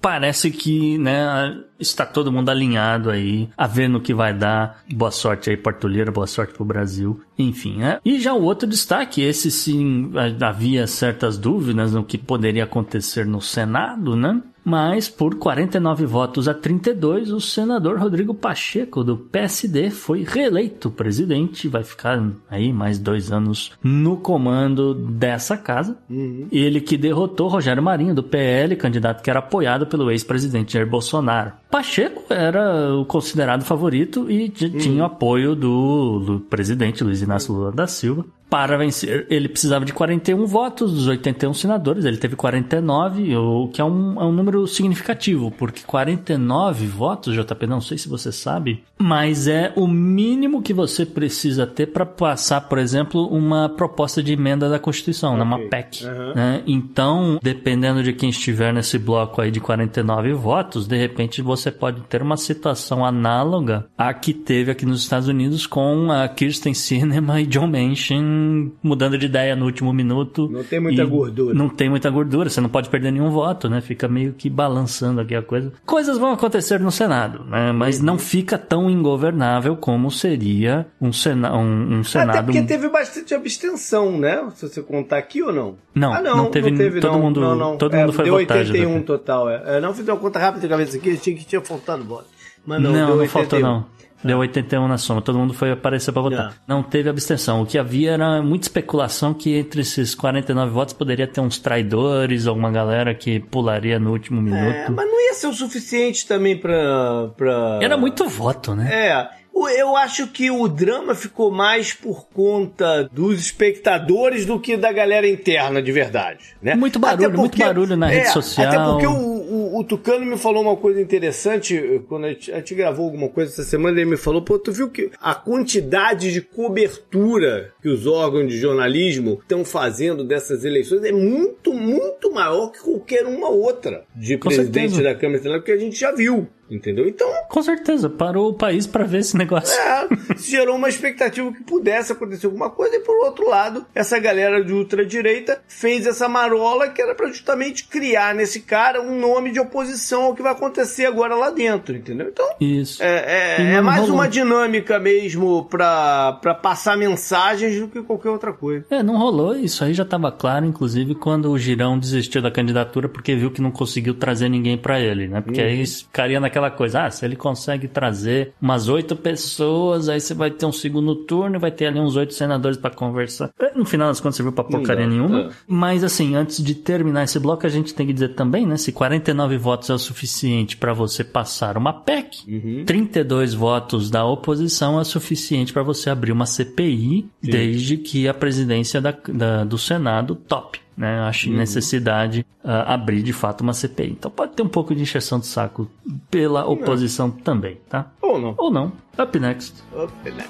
parece que, né, está todo mundo alinhado aí, a ver no que vai dar. Boa sorte aí, Portuleira, boa sorte pro Brasil. Enfim, né? E já o outro destaque, esse sim, havia certas dúvidas no que poderia acontecer no Senado, né? Mas por 49 votos a 32, o senador Rodrigo Pacheco, do PSD, foi reeleito presidente. Vai ficar aí mais dois anos no comando dessa casa. Uhum. Ele que derrotou Rogério Marinho, do PL, candidato que era apoiado pelo ex-presidente Jair Bolsonaro. Pacheco era o considerado favorito e uhum. tinha o apoio do, do presidente Luiz Inácio Lula da Silva para vencer, ele precisava de 41 votos dos 81 senadores, ele teve 49, o que é um, é um número significativo, porque 49 votos, JP, não sei se você sabe, mas é o mínimo que você precisa ter para passar, por exemplo, uma proposta de emenda da Constituição, okay. uma PEC. Uhum. Né? Então, dependendo de quem estiver nesse bloco aí de 49 votos, de repente você pode ter uma situação análoga à que teve aqui nos Estados Unidos com a Kirsten Sinema e John Manchin mudando de ideia no último minuto. Não tem muita gordura. Não tem muita gordura, você não pode perder nenhum voto, né? Fica meio que balançando aqui a coisa. Coisas vão acontecer no Senado, né? Mas não fica tão ingovernável como seria um, sena um, um Senado. Até porque teve bastante abstenção, né? Se você contar aqui ou não? Não, ah, não, não teve, não teve todo não, mundo, não, não. Todo é, mundo foi deu votar. 81 total, é. é. Não fiz uma conta rápida de cabeça aqui, tinha que tinha faltado voto. Mas não, não, não faltou não. Deu 81 na soma, todo mundo foi aparecer para votar. Yeah. Não teve abstenção. O que havia era muita especulação que entre esses 49 votos poderia ter uns traidores, alguma galera que pularia no último é, minuto. É, mas não ia ser o suficiente também pra. pra... Era muito voto, né? É. Eu acho que o drama ficou mais por conta dos espectadores do que da galera interna de verdade, né? Muito barulho, porque, muito barulho na é, rede social. Até porque o, o, o, Tucano me falou uma coisa interessante eh, quando a gente, a gente gravou alguma coisa essa semana, ele me falou, pô, tu viu que a quantidade de cobertura que os órgãos de jornalismo estão fazendo dessas eleições é muito, muito maior que qualquer uma outra de Com presidente certeza. da Câmara, porque a gente já viu. Entendeu? Então. Com certeza, parou o país para ver esse negócio. É, gerou uma expectativa que pudesse acontecer alguma coisa, e por outro lado, essa galera de ultradireita fez essa marola que era para justamente criar nesse cara um nome de oposição ao que vai acontecer agora lá dentro, entendeu? Então. Isso. É, é, é mais rolou. uma dinâmica mesmo para passar mensagens do que qualquer outra coisa. É, não rolou. Isso aí já estava claro, inclusive, quando o Girão desistiu da candidatura porque viu que não conseguiu trazer ninguém para ele, né? Porque uhum. aí ficaria naquela aquela coisa, ah, se ele consegue trazer umas oito pessoas, aí você vai ter um segundo turno e vai ter ali uns oito senadores para conversar. É, no final das contas, serviu pra porcaria não, nenhuma. É. Mas assim, antes de terminar esse bloco, a gente tem que dizer também, né, se 49 votos é o suficiente para você passar uma PEC, uhum. 32 votos da oposição é suficiente para você abrir uma CPI, Sim. desde que a presidência da, da, do Senado top né? Acho uhum. necessidade uh, abrir de fato uma CPI. Então pode ter um pouco de injeção de saco pela oposição não. também, tá? Ou não. Ou não. Up next. Up next.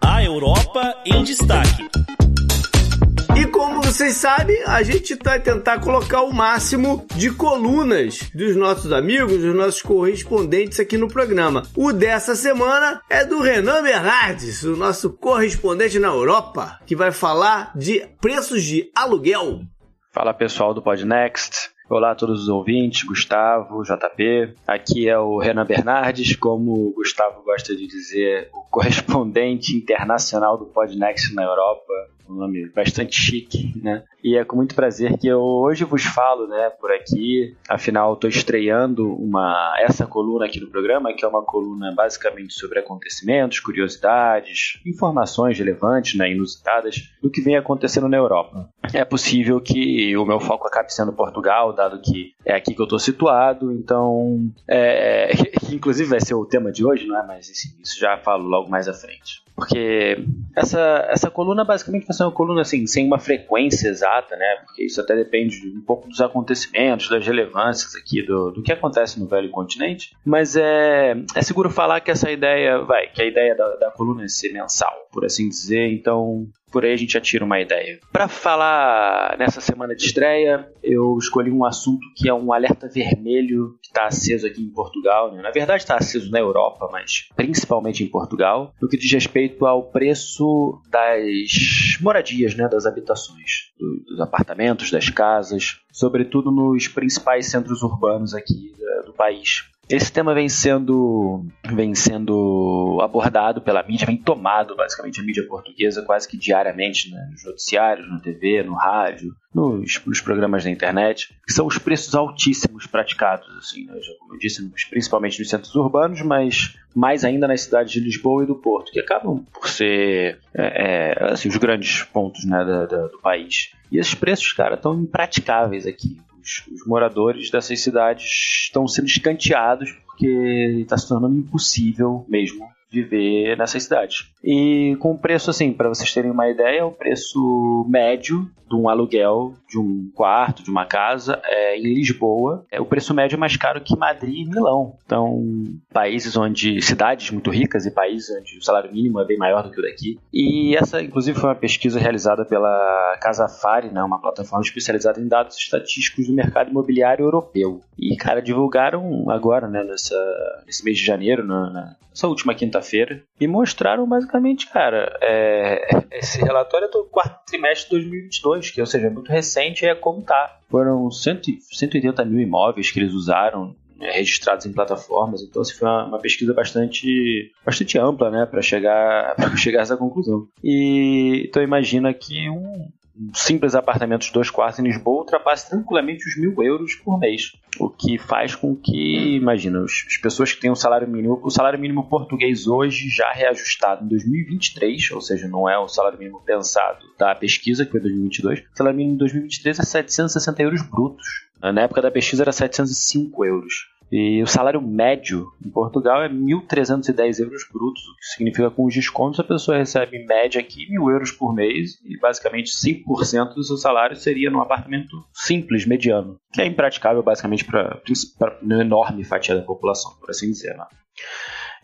A Europa em destaque. E como vocês sabem, a gente vai tentar colocar o máximo de colunas dos nossos amigos, dos nossos correspondentes aqui no programa. O dessa semana é do Renan Bernardes, o nosso correspondente na Europa, que vai falar de preços de aluguel. Fala pessoal do Podnext. Olá a todos os ouvintes, Gustavo, JP. Aqui é o Renan Bernardes, como o Gustavo gosta de dizer, o correspondente internacional do Podnext na Europa um nome bastante chique, né? E é com muito prazer que eu hoje vos falo, né, por aqui. Afinal, estou estreando uma essa coluna aqui no programa, que é uma coluna basicamente sobre acontecimentos, curiosidades, informações relevantes, né, inusitadas do que vem acontecendo na Europa. É possível que o meu foco acabe sendo Portugal, dado que é aqui que eu estou situado, então, é, inclusive vai ser o tema de hoje, não é? Mas isso já falo logo mais à frente. Porque essa, essa coluna basicamente ser uma coluna assim, sem uma frequência exata, né? Porque isso até depende um pouco dos acontecimentos, das relevâncias aqui do, do que acontece no velho continente. Mas é, é seguro falar que essa ideia, vai, que a ideia da, da coluna é ser mensal, por assim dizer. Então, por aí a gente já tira uma ideia. Para falar nessa semana de estreia, eu escolhi um assunto que é um alerta vermelho que está aceso aqui em Portugal. Né? Na verdade, está aceso na Europa, mas principalmente em Portugal, no que diz respeito ao preço das moradias, né? das habitações, dos apartamentos, das casas, sobretudo nos principais centros urbanos aqui do país. Esse tema vem sendo, vem sendo abordado pela mídia, vem tomado basicamente a mídia portuguesa quase que diariamente, né? nos noticiários, na TV, no rádio, nos, nos, programas da internet, que são os preços altíssimos praticados, assim, né? Como eu disse, principalmente nos centros urbanos, mas mais ainda nas cidades de Lisboa e do Porto, que acabam por ser é, é, assim, os grandes pontos né, da, da, do país. E esses preços, cara, estão impraticáveis aqui os, os moradores dessas cidades estão sendo escanteados porque está se tornando impossível mesmo viver nessas cidades. E com o preço, assim, para vocês terem uma ideia, o preço médio de um aluguel de um quarto, de uma casa, é, em Lisboa, é, o preço médio é mais caro que Madrid e Milão. Então, países onde, cidades muito ricas e países onde o salário mínimo é bem maior do que o daqui. E essa, inclusive, foi uma pesquisa realizada pela Casa Fari, né, uma plataforma especializada em dados estatísticos do mercado imobiliário europeu. E, cara, divulgaram agora, né, nessa, nesse mês de janeiro, na, nessa última quinta-feira, e mostraram basicamente, cara, é, esse relatório é do quarto trimestre de 2022, que, ou seja, é muito recente é como tá. Foram 100, 180 mil imóveis que eles usaram né, registrados em plataformas. Então, assim, foi uma, uma, pesquisa bastante, bastante ampla, né, para chegar, chegar a essa conclusão. E então imagina que um simples apartamento de dois quartos em Lisboa ultrapasse tranquilamente os mil euros por mês. O que faz com que, imagina, as pessoas que têm um salário mínimo, o salário mínimo português hoje já reajustado em 2023, ou seja, não é o salário mínimo pensado da pesquisa, que foi 2022, o salário mínimo em 2023 é 760 euros brutos. Na época da pesquisa era 705 euros. E o salário médio em Portugal é 1.310 euros brutos, o que significa que com os descontos a pessoa recebe em média aqui mil euros por mês e basicamente 5% do seu salário seria num apartamento simples, mediano, que é impraticável basicamente para uma enorme fatia da população, por assim dizer. Né?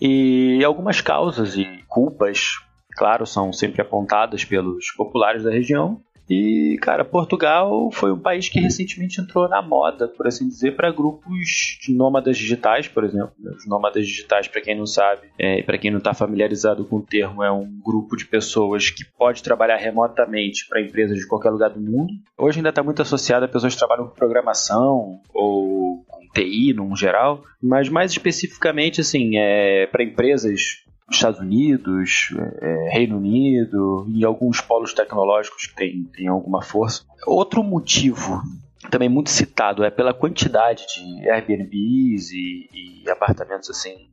E algumas causas e culpas, claro, são sempre apontadas pelos populares da região, e, cara, Portugal foi um país que recentemente entrou na moda, por assim dizer, para grupos de nômadas digitais, por exemplo. Os nômadas digitais, para quem não sabe, é, e para quem não está familiarizado com o termo, é um grupo de pessoas que pode trabalhar remotamente para empresas de qualquer lugar do mundo. Hoje ainda está muito associado a pessoas que trabalham com programação ou com TI, no geral, mas mais especificamente, assim, é, para empresas Estados Unidos, é, Reino Unido e alguns polos tecnológicos que têm, têm alguma força. Outro motivo também muito citado é pela quantidade de Airbnbs e, e apartamentos assim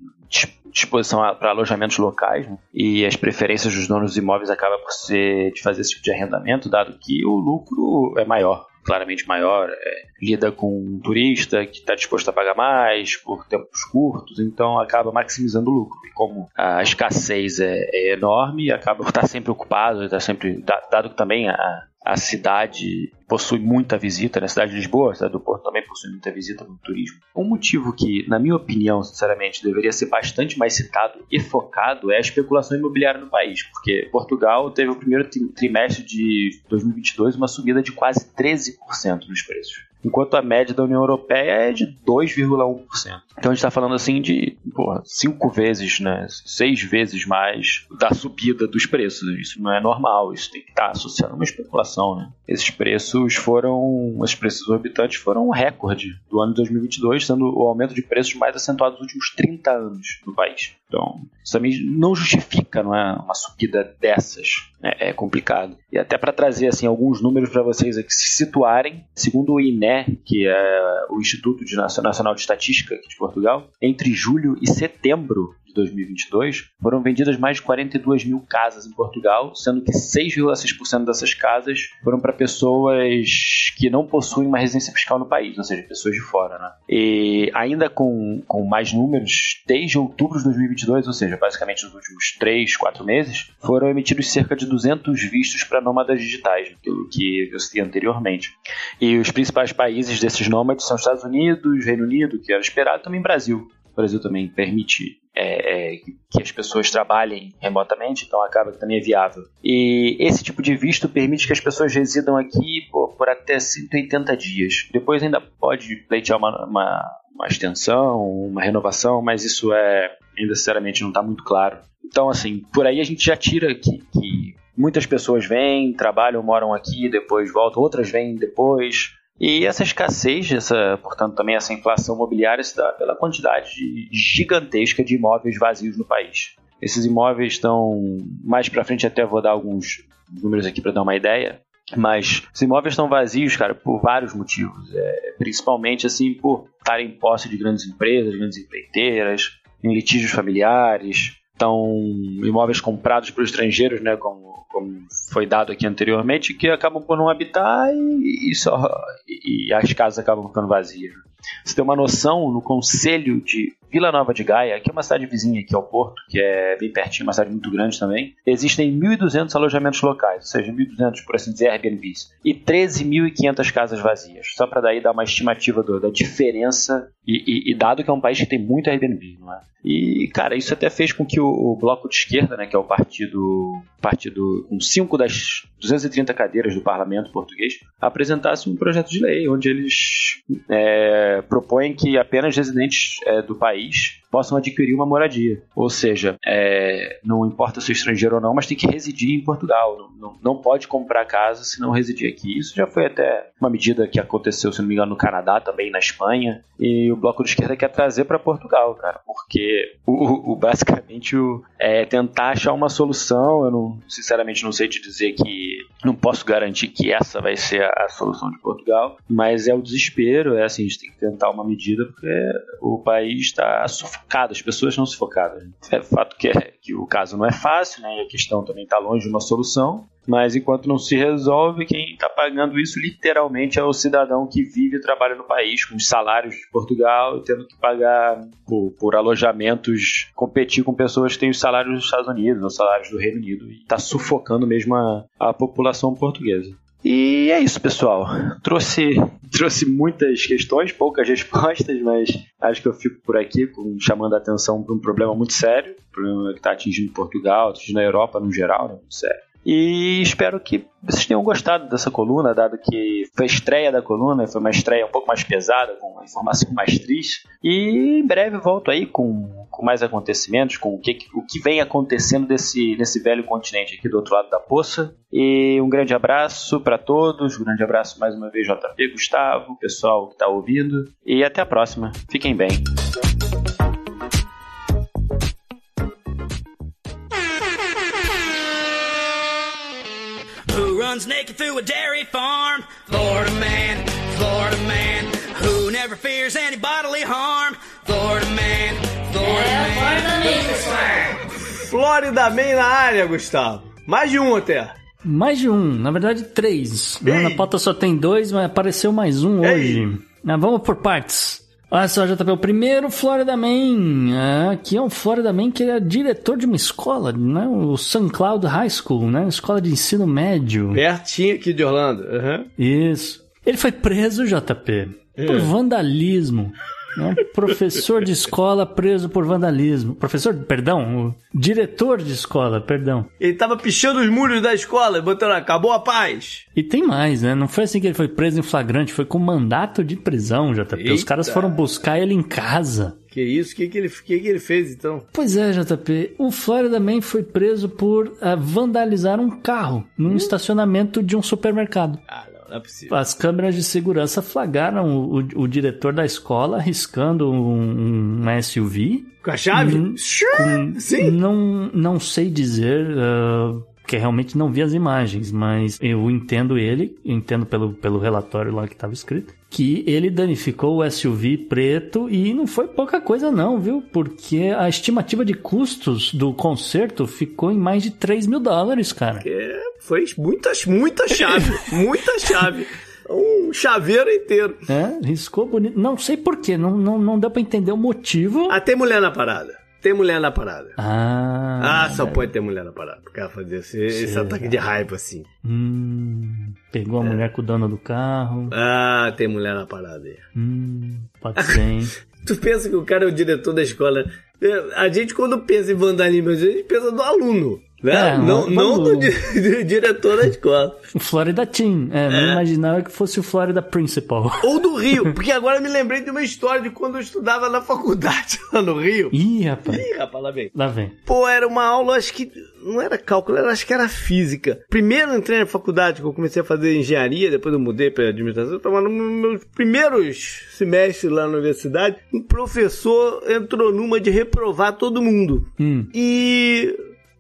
disposição para alojamentos locais né? e as preferências dos donos dos imóveis acaba por ser de fazer esse tipo de arrendamento, dado que o lucro é maior claramente maior, é, lida com um turista que está disposto a pagar mais por tempos curtos, então acaba maximizando o lucro. E como a escassez é, é enorme, acaba por estar sempre ocupado, está sempre dado que também a, a cidade possui muita visita, né? cidade de Lisboa, a cidade do Porto também possui muita visita no turismo. Um motivo que, na minha opinião, sinceramente, deveria ser bastante mais citado e focado é a especulação imobiliária no país, porque Portugal teve o primeiro trimestre de 2022 uma subida de quase 13% nos preços enquanto a média da União Europeia é de 2,1%. Então a gente está falando assim de porra, cinco vezes, né, seis vezes mais da subida dos preços. Isso não é normal, isso tem que estar tá associado a uma especulação. Né? Esses preços foram, esses preços exorbitantes foram um recorde do ano de 2022, sendo o aumento de preços mais acentuado nos últimos 30 anos no país. Então, isso também não justifica não é, uma subida dessas. É, é complicado. E até para trazer assim alguns números para vocês aqui se situarem, segundo o INE, que é o Instituto Nacional de Estatística de Portugal, entre julho e setembro 2022, foram vendidas mais de 42 mil casas em Portugal, sendo que 6,6% dessas casas foram para pessoas que não possuem uma residência fiscal no país, ou seja, pessoas de fora. Né? E ainda com, com mais números, desde outubro de 2022, ou seja, basicamente nos últimos 3, 4 meses, foram emitidos cerca de 200 vistos para nômadas digitais, aquilo que eu citei anteriormente. E os principais países desses nômades são Estados Unidos, Reino Unido, que era esperado, também Brasil. Brasil também permite é, é, que as pessoas trabalhem remotamente, então acaba que também é viável. E esse tipo de visto permite que as pessoas residam aqui por, por até 180 dias. Depois ainda pode pleitear uma, uma, uma extensão, uma renovação, mas isso é ainda sinceramente não está muito claro. Então, assim, por aí a gente já tira que, que muitas pessoas vêm, trabalham, moram aqui, depois voltam, outras vêm depois. E essa escassez, essa, portanto, também essa inflação imobiliária se dá pela quantidade gigantesca de imóveis vazios no país. Esses imóveis estão mais para frente, até vou dar alguns números aqui para dar uma ideia. Mas os imóveis estão vazios, cara, por vários motivos. É, principalmente, assim, por estarem em posse de grandes empresas, grandes empreiteiras, em litígios familiares. Então, imóveis comprados por estrangeiros, né, como como foi dado aqui anteriormente, que acabam por não habitar e, e só, e, e as casas acabam ficando vazias. Você tem uma noção, no Conselho de Vila Nova de Gaia, que é uma cidade vizinha aqui ao Porto, que é bem pertinho, uma cidade muito grande também, existem 1.200 alojamentos locais, ou seja, 1.200, por assim dizer, Airbnbs, e 13.500 casas vazias. Só para daí dar uma estimativa do, da diferença, e, e, e, dado que é um país que tem muito Airbnb, não é? E, cara, isso até fez com que o, o Bloco de Esquerda, né, que é o partido, partido com 5 das 230 cadeiras do parlamento português, apresentasse um projeto de lei onde eles é, propõem que apenas residentes é, do país possam adquirir uma moradia. Ou seja, é, não importa se é estrangeiro ou não, mas tem que residir em Portugal. Não, não, não, pode comprar casa se não residir aqui. Isso já foi até uma medida que aconteceu, se não me engano, no Canadá, também na Espanha. E o Bloco de Esquerda quer trazer para Portugal, cara, porque o, o basicamente o, é tentar achar uma solução. Eu não, sinceramente não sei te dizer que Não posso garantir que essa vai ser a, solução de Portugal, mas é o desespero, é assim, a gente tem que tentar uma medida porque o país está sufocado, as pessoas estão sufocadas. É fato que, é, o caso não é fácil, né? E a questão também está longe de uma solução, mas enquanto não se resolve, quem está pagando isso literalmente é o cidadão que vive e trabalha no país, com os salários de Portugal, tendo que pagar por, por alojamentos, competir com pessoas que têm os salários dos Estados Unidos, os salários do Reino Unido, e está sufocando mesmo a, a população portuguesa. E é isso, pessoal. Trouxe, trouxe muitas questões, poucas respostas, mas acho que eu fico por aqui com, chamando a atenção para um problema muito sério, um problema que está atingindo Portugal, atingindo a Europa no geral, né, muito sério. E espero que vocês tenham gostado dessa coluna, dado que foi a estreia da coluna, foi uma estreia um pouco mais pesada, com uma informação mais triste. E em breve volto aí com, com mais acontecimentos, com o que, o que vem acontecendo desse, nesse velho continente aqui do outro lado da poça. E um grande abraço para todos, um grande abraço mais uma vez, JP, Gustavo, pessoal que está ouvindo. E até a próxima. Fiquem bem. Runs naked through a dairy farm. Florida man, Florida man, who never fears any bodily harm. Florida man, Florida é, man. Florida Man na área, Gustavo. Mais de um até. Mais de um, na verdade três. Ei. Na pauta só tem dois, mas apareceu mais um Ei. hoje. Ah, vamos por partes. Olha só, JP, o primeiro Florida Man. É, aqui é um Florida Man que é diretor de uma escola, né? O St. Cloud High School, né? Escola de ensino médio. Pertinho aqui de Orlando. Uhum. Isso. Ele foi preso, JP, por é. vandalismo. Um professor de escola preso por vandalismo. Professor, perdão, diretor de escola, perdão. Ele tava pichando os muros da escola, botando acabou a paz. E tem mais, né? Não foi assim que ele foi preso em flagrante, foi com mandato de prisão, JP. Eita. Os caras foram buscar ele em casa. Que isso? O que, que, ele, que, que ele fez então? Pois é, JP. O Florida Man foi preso por uh, vandalizar um carro num hum? estacionamento de um supermercado. Ah, não é possível. As câmeras de segurança flagraram o, o, o diretor da escola arriscando um, um SUV. Com a chave? Hum, com, Sim. Não, não sei dizer. Uh, porque realmente não vi as imagens, mas eu entendo ele, entendo pelo, pelo relatório lá que estava escrito, que ele danificou o SUV preto e não foi pouca coisa não, viu? Porque a estimativa de custos do conserto ficou em mais de 3 mil dólares, cara. É, foi muita, muita chave, muita chave um chaveiro inteiro. É, riscou bonito. Não sei porquê, não, não, não deu pra entender o motivo. Até mulher na parada ter mulher na parada. Ah. Ah, só é. pode ter mulher na parada. Porque ela fazia esse, esse ataque de raiva assim. Hum, pegou a é. mulher com o dono do carro. Ah, tem mulher na parada aí. Hum, pode ser, hein? tu pensa que o cara é o diretor da escola. A gente, quando pensa em vandalismo, a gente pensa do aluno. Né? É, não, não do, do, diretor da escola. O Florida Team. É, não é. imaginava que fosse o Florida Principal. Ou do Rio, porque agora me lembrei de uma história de quando eu estudava na faculdade lá no Rio. Ih, rapaz. Ih, rapaz, lá vem. Lá vem. Pô, era uma aula, acho que não era cálculo, era, acho que era física. Primeiro entrei na faculdade, que eu comecei a fazer engenharia, depois eu mudei para administração. Eu tava nos meus primeiros semestres lá na universidade. Um professor entrou numa de reprovar todo mundo. Hum. E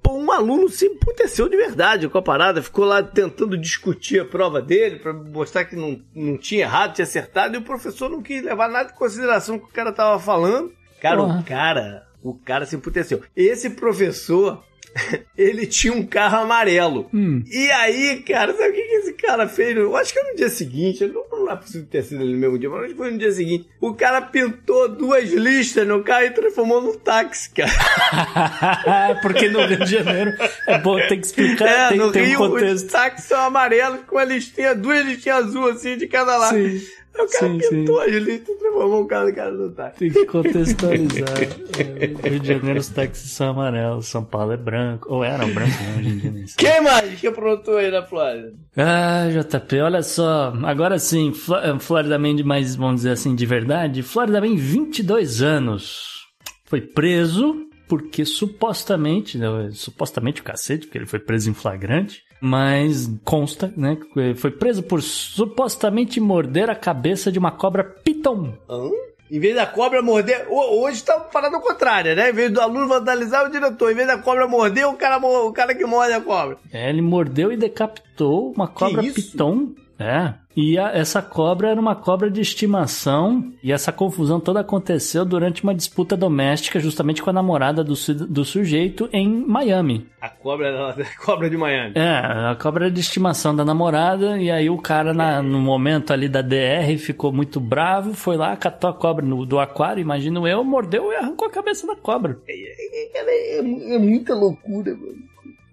Pô, um aluno se emputeceu de verdade com a parada, ficou lá tentando discutir a prova dele para mostrar que não, não tinha errado, tinha acertado, e o professor não quis levar nada em consideração que o cara tava falando. Cara, o cara, o cara se emputeceu. Esse professor ele tinha um carro amarelo. Hum. E aí, cara, sabe o que, esse cara fez? Eu acho que no dia seguinte, não, não é possível ter sido no mesmo dia, mas foi no dia seguinte. O cara pintou duas listas no carro e transformou num táxi, cara. Porque no Rio de Janeiro é bom, tem que explicar, é, tem que ter Rio, um contexto. Os táxis são amarelos com a listinha, duas listinhas azul assim de cada lado. Sim. O cara sim, pintou sim. transformou cara no cara do táxi. Tem que contextualizar. é, Rio de Janeiro os táxis são amarelos, São Paulo é branco. Ou eram brancos, né? Hoje em dia nem Quem mais que aprontou aí na Flórida? Ah, JP, olha só. Agora sim, eh, Florida Man, mais, vamos dizer assim, de verdade. Florida Man, 22 anos. Foi preso porque supostamente, né, supostamente o cacete, porque ele foi preso em flagrante, mas consta, né, que foi preso por supostamente morder a cabeça de uma cobra piton. Hã? Em vez da cobra morder. Hoje tá parada contrária, né? Em vez do aluno vandalizar o diretor, em vez da cobra morder, o cara, o cara que morde a cobra. É, ele mordeu e decapitou uma cobra piton. É. E a, essa cobra era uma cobra de estimação. E essa confusão toda aconteceu durante uma disputa doméstica, justamente com a namorada do, do sujeito em Miami. A cobra era a cobra de Miami. É, a cobra de estimação da namorada. E aí o cara, na, no momento ali da DR, ficou muito bravo. Foi lá, catou a cobra no, do aquário, imagino eu, mordeu e arrancou a cabeça da cobra. É, é, é, é, é muita loucura, mano.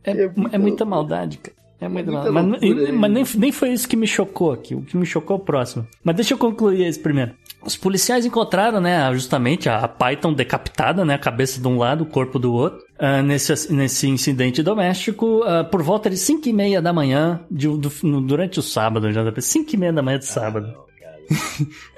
É, é, muita, muita maldade, cara. É muito mal. Mas, mas nem, nem foi isso que me chocou aqui. O que me chocou é o próximo. Mas deixa eu concluir esse primeiro. Os policiais encontraram, né, justamente a Python decapitada, né, a cabeça de um lado, o corpo do outro, uh, nesse, nesse incidente doméstico, uh, por volta de 5 e meia da manhã, de, do, durante o sábado, já 5 e meia da manhã de sábado.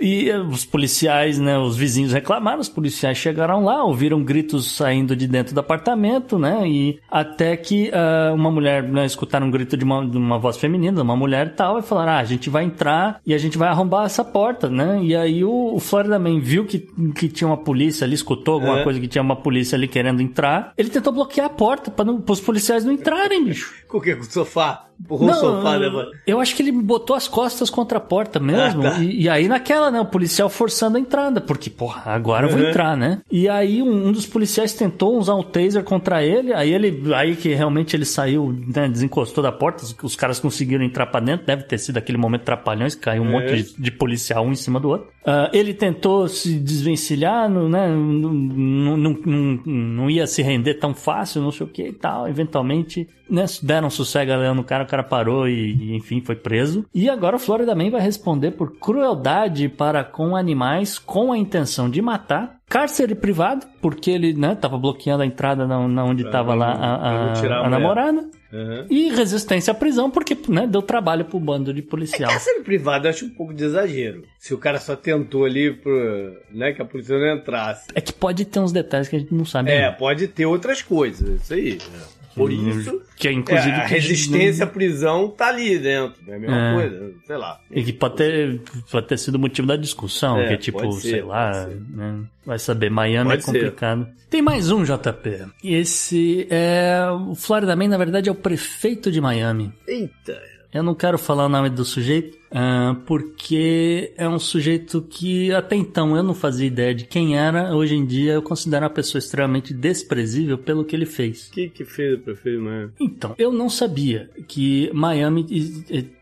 E eh, os policiais, né, os vizinhos reclamaram, os policiais chegaram lá, ouviram gritos saindo de dentro do apartamento, né, e até que uh, uma mulher, né, escutaram um grito de uma, de uma voz feminina, de uma mulher e tal, e falaram, ah, a gente vai entrar e a gente vai arrombar essa porta, né, e aí o, o Florida Man viu que, que tinha uma polícia ali, escutou alguma é. coisa que tinha uma polícia ali querendo entrar, ele tentou bloquear a porta para os policiais não entrarem, bicho. Com o que? Com o sofá? Empurrou não, o sofá, né, mano? Eu acho que ele botou as costas contra a porta mesmo. Ah, tá. e, e, aí naquela, né? O policial forçando a entrada. Porque, porra, agora eu vou uhum. entrar, né? E aí um, um, dos policiais tentou usar um taser contra ele. Aí ele. Aí que realmente ele saiu, né? Desencostou da porta. Os, os caras conseguiram entrar pra dentro. Deve ter sido aquele momento trapalhões. Caiu um monte de, de, policial um em cima do outro. Uh, ele tentou se desvencilhar, né? Não, não, não, não, ia se render tão fácil, não sei o que e tal. Eventualmente, né? Deram sossego a leão no cara o cara parou e, enfim, foi preso. E agora o Florida Man vai responder por crueldade para com animais com a intenção de matar. Cárcere privado, porque ele, né, tava bloqueando a entrada na, na onde estava lá a, a, a, a namorada. Uhum. E resistência à prisão, porque né, deu trabalho pro bando de policial. É, cárcere privado eu acho um pouco de exagero. Se o cara só tentou ali pro, né, que a polícia não entrasse. É que pode ter uns detalhes que a gente não sabe. É, pode ter outras coisas, isso aí. Né? Por isso. Que é, inclusive. É, a resistência à prisão tá ali dentro. É a mesma é. coisa, sei lá. E que pode ter, pode ter sido motivo da discussão. É, que é tipo, ser, sei lá. Né? Vai saber, Miami pode é complicado. Ser. Tem mais um, JP. Esse é. O Florida Man, na verdade, é o prefeito de Miami. Eita. Eu não quero falar o nome do sujeito, uh, porque é um sujeito que até então eu não fazia ideia de quem era. Hoje em dia eu considero uma pessoa extremamente desprezível pelo que ele fez. O que, que fez o prefeito de Miami? Então, eu não sabia que Miami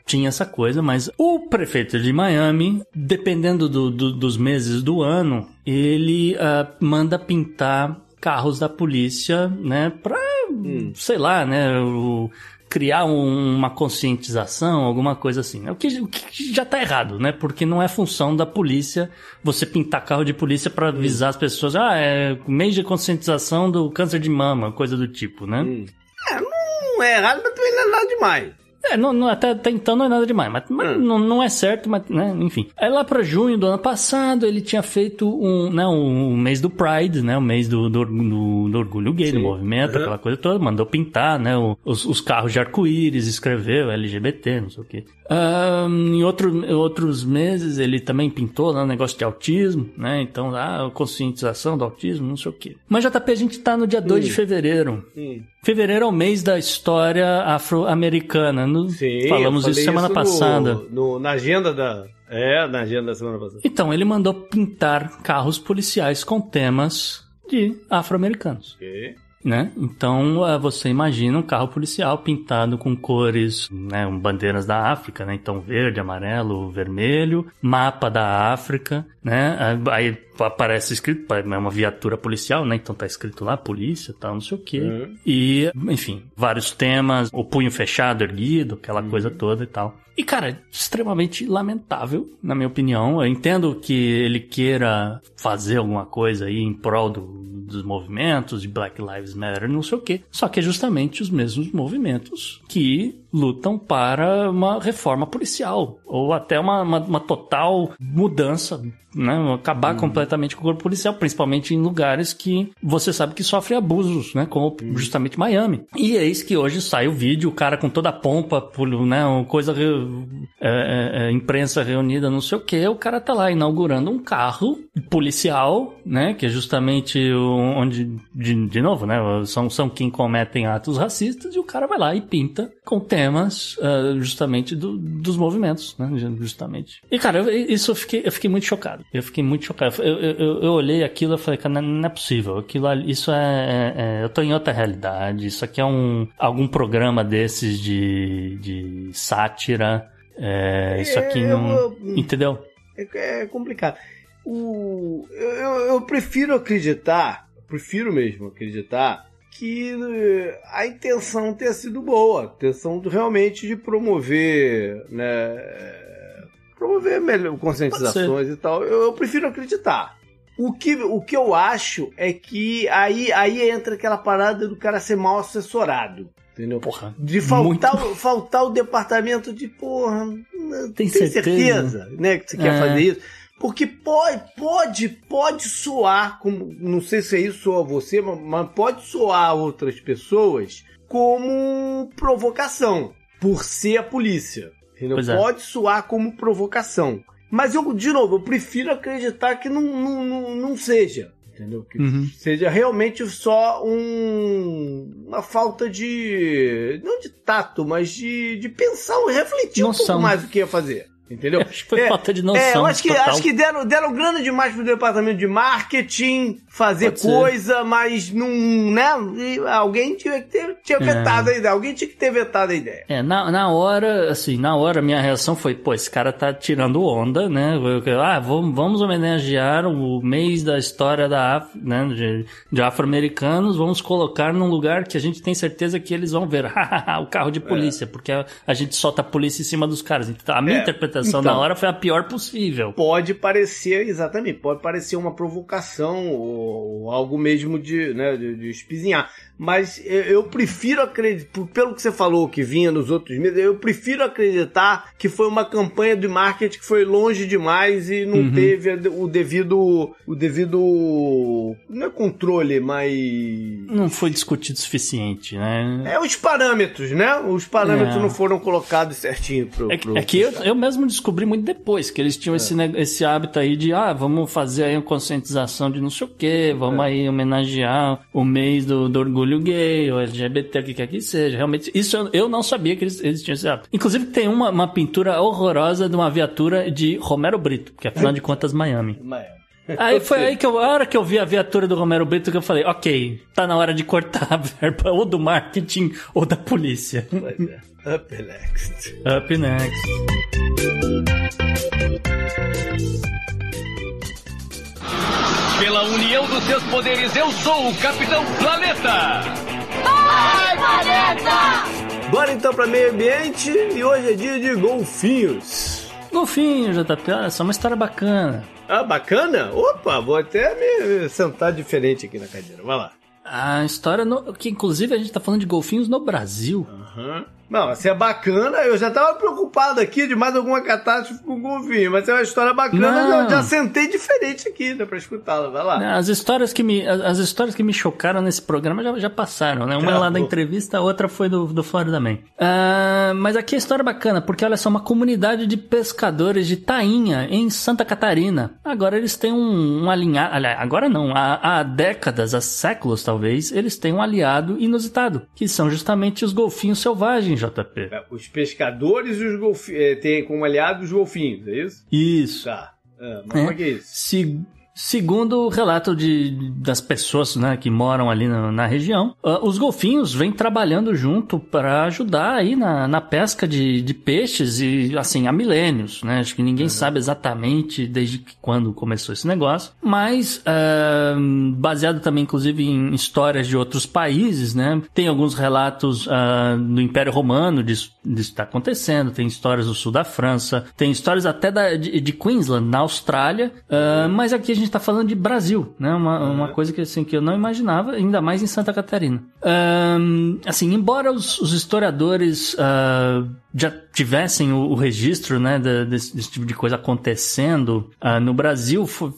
tinha essa coisa, mas o prefeito de Miami, dependendo do, do, dos meses do ano, ele uh, manda pintar carros da polícia, né, pra, hum. sei lá, né, o criar um, uma conscientização, alguma coisa assim. Né? O que, o que já está errado, né? Porque não é função da polícia você pintar carro de polícia para avisar as pessoas, ah, é mês de conscientização do câncer de mama, coisa do tipo, né? Hum. É, não é errado, mas também não é nada demais. É, não, não, até, até então não é nada demais, mas, mas hum. não, não é certo, mas, né, enfim. Aí lá para junho do ano passado, ele tinha feito um, né, um, mês do Pride, né, o mês do, do, do, do orgulho gay, Sim. do movimento, uhum. aquela coisa toda, mandou pintar, né, os, os carros de arco-íris, escreveu LGBT, não sei o quê. Um, em outro, outros meses ele também pintou né, um negócio de autismo, né? Então, lá, conscientização do autismo, não sei o quê. Mas JP, a gente tá no dia 2 de fevereiro. Sim. Fevereiro é o mês da história afro-americana. Falamos isso semana isso passada. No, na agenda da. É, na agenda da semana passada. Então, ele mandou pintar carros policiais com temas de afro-americanos. Ok. Né? Então você imagina um carro policial pintado com cores, né, bandeiras da África, né? Então verde, amarelo, vermelho, mapa da África, né? Aí aparece escrito, é uma viatura policial, né? Então tá escrito lá, polícia, tal, não sei o quê. Uhum. E, enfim, vários temas, o punho fechado, erguido, aquela uhum. coisa toda e tal. E, cara, extremamente lamentável, na minha opinião. Eu entendo que ele queira fazer alguma coisa aí em prol do, dos movimentos de Black Lives Matter, não sei o quê. Só que é justamente os mesmos movimentos que lutam para uma reforma policial ou até uma, uma, uma total mudança, né? acabar uhum. completamente com o corpo policial, principalmente em lugares que você sabe que sofre abusos, né? Como uhum. justamente Miami. E eis que hoje sai o vídeo, o cara com toda a pompa, né? Uma coisa, é, é, é, imprensa reunida, não sei o que, o cara tá lá inaugurando um carro policial, né? Que é justamente onde, de, de novo, né? São, são quem cometem atos racistas e o cara vai lá e pinta com temas uh, justamente do, dos movimentos, né? Justamente. E, cara, eu, isso eu fiquei, eu fiquei muito chocado. Eu fiquei muito chocado. Eu, eu, eu olhei aquilo e falei, cara, não é possível. Aquilo isso é, é, é, Eu tô em outra realidade. Isso aqui é um algum programa desses de, de sátira. É, isso aqui é, não. entendeu? É, é complicado. O, eu, eu prefiro acreditar, prefiro mesmo acreditar que eh, a intenção tenha sido boa, a intenção realmente de promover, né, promover melhor, conscientizações e tal. Eu, eu, prefiro acreditar. O que, o que eu acho é que aí, aí entra aquela parada do cara ser mal assessorado. Entendeu? Porra, de faltar, muito... faltar o departamento de, porra, tem, tem certeza, certeza né, que você quer é. fazer isso? Porque pode, pode, pode soar, como, não sei se é isso ou a você, mas pode soar a outras pessoas como provocação, por ser a polícia. É. Pode soar como provocação. Mas eu, de novo, eu prefiro acreditar que não, não, não, não seja. Entendeu? Que uhum. seja realmente só um, uma falta de. não de tato, mas de, de pensar, refletir Noção. um pouco mais o que ia fazer. Entendeu? Eu acho que foi é, falta de noção. É, eu acho que, acho que deram, deram grana demais pro departamento de marketing fazer Pode coisa, ser. mas não, né? Alguém tinha que ter tinha é. vetado a ideia. Alguém tinha que ter vetado a ideia. É, na, na hora, assim, na hora minha reação foi, pô, esse cara tá tirando onda, né? Ah, vamos, vamos homenagear o mês da história da Af, né, de, de afro-americanos, vamos colocar num lugar que a gente tem certeza que eles vão ver o carro de polícia, é. porque a, a, gente solta a polícia em cima dos caras. Então, a minha é. interpretação então, na hora foi a pior possível. Pode parecer, exatamente, pode parecer uma provocação ou ou algo mesmo de, né, de, de espizinhar. Mas eu, eu prefiro acreditar, pelo que você falou que vinha nos outros meses, eu prefiro acreditar que foi uma campanha de marketing que foi longe demais e não uhum. teve o devido. O devido. Não é controle, mas. Não foi discutido o suficiente, né? É os parâmetros, né? Os parâmetros é. não foram colocados certinho pro. É, pro é que eu, eu, mesmo descobri muito depois que eles tinham é. esse, esse hábito aí de, ah, vamos fazer aí uma conscientização de não sei o quê, vamos é. aí homenagear o mês do, do orgulho orgulho gay, ou LGBT, o que quer que seja. Realmente, isso eu, eu não sabia que eles, eles tinham esse hábito. Inclusive, tem uma, uma pintura horrorosa de uma viatura de Romero Brito, que afinal de contas, Miami. Miami. Aí foi aí que eu, a hora que eu vi a viatura do Romero Brito que eu falei, ok, tá na hora de cortar a verba ou do marketing ou da polícia. É. Up next. Up next. Pela união dos seus poderes, eu sou o Capitão Planeta! Vai, Planeta! Bora então para meio ambiente e hoje é dia de golfinhos. Golfinhos, JP, olha só, uma história bacana. Ah, bacana? Opa, vou até me sentar diferente aqui na cadeira. Vai lá. A história, no, que inclusive a gente tá falando de golfinhos no Brasil. Aham. Uhum. Não, assim é bacana. Eu já tava preocupado aqui de mais alguma catástrofe com o golfinho, mas é uma história bacana. Eu já sentei diferente aqui, né, pra escutá-la. Vai lá. As histórias que me, as histórias que me chocaram nesse programa já, já passaram, né? Uma é lá da entrevista, a outra foi do, do Florida Man. Uh, mas aqui a história é bacana, porque olha só, uma comunidade de pescadores de tainha em Santa Catarina. Agora eles têm um, um alinhado. Agora não, há, há décadas, há séculos talvez, eles têm um aliado inusitado, que são justamente os golfinhos selvagens JP. É, os pescadores e os golfinhos. É, tem como aliado os golfinhos, é isso? Isso. Tá. Ah, mas é. como é que é isso? Se, Segundo o relato de, das pessoas né, que moram ali na, na região, uh, os golfinhos vêm trabalhando junto para ajudar aí na, na pesca de, de, peixes e assim há milênios, né? Acho que ninguém uhum. sabe exatamente desde quando começou esse negócio, mas uh, baseado também inclusive em histórias de outros países, né? Tem alguns relatos uh, do Império Romano disso, está acontecendo, tem histórias do sul da França, tem histórias até da, de, de Queensland na Austrália, mas aqui a gente gente está falando de Brasil, né? Uma, uhum. uma coisa que, assim, que eu não imaginava, ainda mais em Santa Catarina. Um, assim, embora os, os historiadores uh, já tivessem o, o registro, né, desse, desse, tipo de coisa acontecendo uh, no Brasil, foi,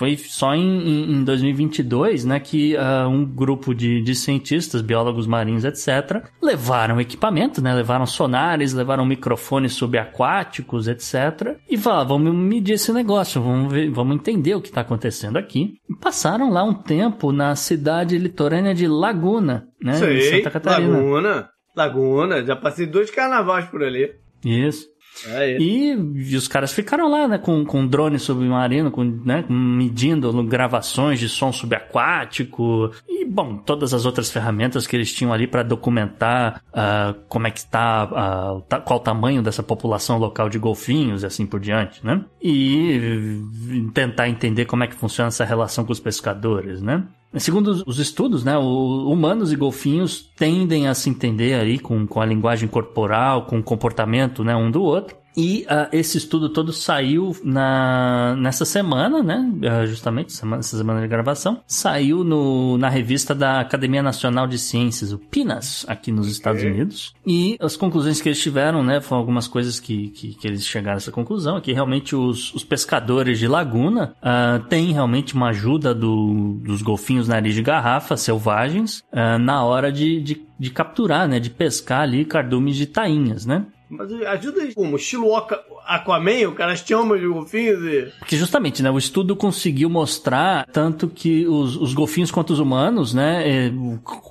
Foi só em, em 2022, né, que uh, um grupo de, de cientistas, biólogos marinhos, etc., levaram equipamento, né, levaram sonares, levaram microfones subaquáticos, etc., e falaram, vamos medir esse negócio, vamos, ver, vamos entender o que está acontecendo aqui. E passaram lá um tempo na cidade litorânea de Laguna, né, Sei, em Santa Catarina. Laguna. Laguna, já passei dois carnavais por ali. Isso. É isso. E, e os caras ficaram lá, né, com, com drone submarino, com, né, medindo gravações de som subaquático e, bom, todas as outras ferramentas que eles tinham ali para documentar uh, como é que está, uh, qual o tamanho dessa população local de golfinhos e assim por diante, né? E tentar entender como é que funciona essa relação com os pescadores, né? Segundo os estudos, né, humanos e golfinhos tendem a se entender aí com, com a linguagem corporal, com o comportamento né, um do outro. E uh, esse estudo todo saiu na, nessa semana, né? Uh, justamente, semana, essa semana de gravação. Saiu no, na revista da Academia Nacional de Ciências, o PINAS, aqui nos Estados Unidos. E as conclusões que eles tiveram, né? Foram algumas coisas que, que, que eles chegaram a essa conclusão. É que realmente os, os pescadores de laguna uh, têm realmente uma ajuda do, dos golfinhos nariz de garrafa selvagens na hora de, de, de capturar, né? De pescar ali cardumes de tainhas, né? Mas ajuda como? Estilo Aquaman, o cara chama de golfinhos e... Porque justamente, né, o estudo conseguiu mostrar tanto que os, os golfinhos quanto os humanos, né, é,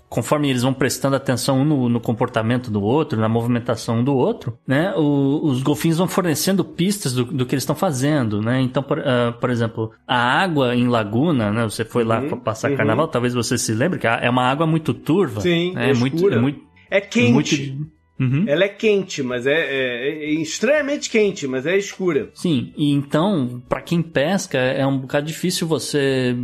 conforme eles vão prestando atenção um no, no, comportamento do outro, na movimentação um do outro, né, o, os golfinhos vão fornecendo pistas do, do que eles estão fazendo, né, então, por, uh, por, exemplo, a água em laguna, né, você foi lá uhum, passar uhum. carnaval, talvez você se lembre que é uma água muito turva. Sim, né, é, muito, é muito... É quente. Muito, Uhum. Ela é quente, mas é, é, é, extremamente quente, mas é escura. Sim, e então, para quem pesca, é um bocado difícil você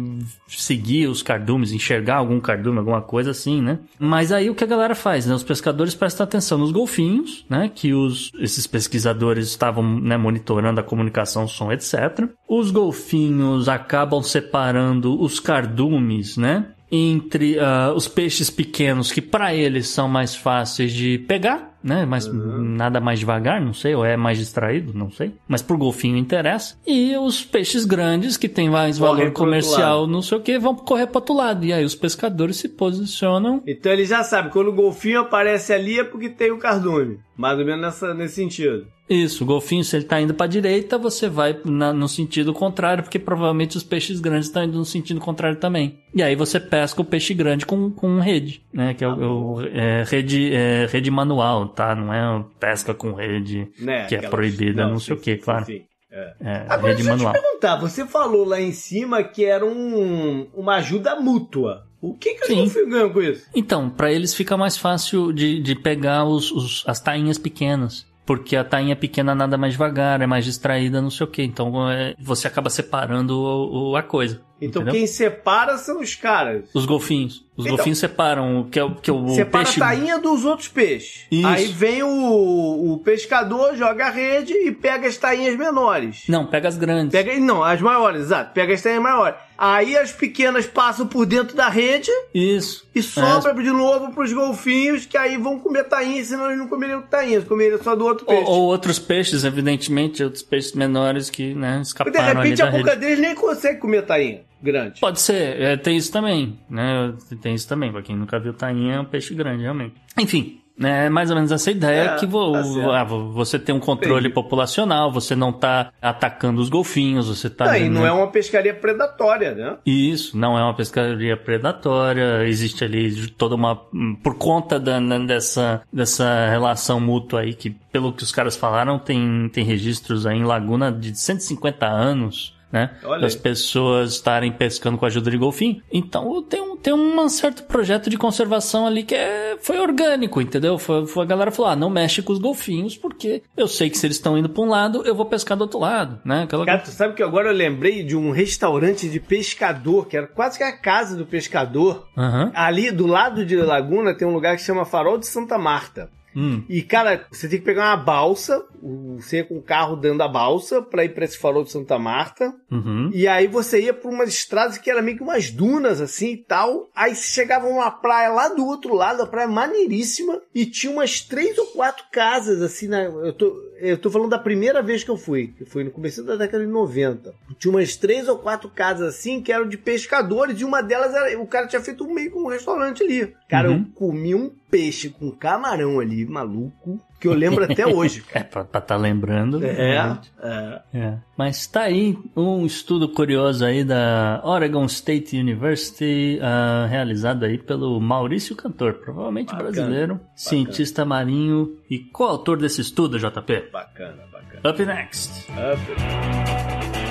seguir os cardumes, enxergar algum cardume, alguma coisa assim, né? Mas aí o que a galera faz, né? Os pescadores prestam atenção nos golfinhos, né? Que os, esses pesquisadores estavam né, monitorando a comunicação, som, etc. Os golfinhos acabam separando os cardumes, né? Entre uh, os peixes pequenos que para eles são mais fáceis de pegar, né? Mas uhum. nada mais devagar, não sei, ou é mais distraído, não sei. Mas pro golfinho interessa. E os peixes grandes que têm mais Corre valor comercial, não sei o que, vão correr para outro lado. E aí os pescadores se posicionam. Então eles já sabem, quando o golfinho aparece ali é porque tem o cardume. Mais ou menos nessa, nesse sentido. Isso, o golfinho, se ele está indo para a direita, você vai na, no sentido contrário, porque provavelmente os peixes grandes estão indo no sentido contrário também. E aí você pesca o peixe grande com, com rede, né? Que é, o, ah, é, rede, é, rede manual, tá? Não é pesca com rede né, que é proibida, não, não sei sim, o que, claro. Sim. É. É, Agora, rede deixa manual. eu te perguntar, você falou lá em cima que era um, uma ajuda mútua. O que, que golfinhos ganham com isso? Então, para eles fica mais fácil de, de pegar os, os, as tainhas pequenas porque a tainha pequena nada mais devagar, é mais distraída, não sei o que. Então é, você acaba separando o, o, a coisa. Então entendeu? quem separa são os caras. Os golfinhos. Os então, golfinhos separam que é, que é o separa peixe... a tainha dos outros peixes. Isso. Aí vem o, o pescador, joga a rede e pega as tainhas menores. Não, pega as grandes. Pega, não, as maiores, exato. Pega as tainhas maiores. Aí as pequenas passam por dentro da rede. Isso. E sobra é. de novo pros golfinhos, que aí vão comer tainha, senão eles não comeriam tainha, comeriam só do outro peixe. Ou, ou, outros peixes, evidentemente, outros peixes menores que, né, escaparam De repente a boca deles nem consegue comer tainha grande. Pode ser, é, tem isso também, né? Tem isso também, pra quem nunca viu tainha, é um peixe grande, realmente. Enfim, é mais ou menos essa ideia é, que vo, tá ah, você tem um controle Entendi. populacional, você não está atacando os golfinhos, você está. Não, e não é uma pescaria predatória, né? Isso, não é uma pescaria predatória, existe ali toda uma. Por conta da, né, dessa, dessa relação mútua aí, que pelo que os caras falaram, tem, tem registros aí em Laguna de 150 anos né? Olha das pessoas estarem pescando com a ajuda de golfinho. Então tem um, tem um certo projeto de conservação ali que é, foi orgânico, entendeu? Foi, foi a galera falou: ah, não mexe com os golfinhos, porque eu sei que se eles estão indo para um lado, eu vou pescar do outro lado, né? Aquela... Cara, tu sabe que agora eu lembrei de um restaurante de pescador, que era quase que a casa do pescador. Uhum. Ali do lado de Laguna tem um lugar que chama Farol de Santa Marta. Hum. E, cara, você tem que pegar uma balsa, você ia com o carro dando a balsa pra ir pra esse farol de Santa Marta. Uhum. E aí você ia por umas estradas que era meio que umas dunas, assim e tal. Aí você chegava numa praia lá do outro lado, a praia maneiríssima, e tinha umas três ou quatro casas, assim, na, eu tô, eu tô falando da primeira vez que eu fui, que foi no começo da década de 90. Tinha umas três ou quatro casas assim que eram de pescadores, e uma delas era, o cara tinha feito meio com um restaurante ali. Cara, uhum. eu comi um peixe com camarão ali, maluco, que eu lembro até hoje. é, pra estar tá lembrando. É, é, é. Mas tá aí um estudo curioso aí da Oregon State University, uh, realizado aí pelo Maurício Cantor, provavelmente bacana, brasileiro, bacana. cientista marinho e coautor desse estudo, JP. Bacana, bacana. Up next. Up.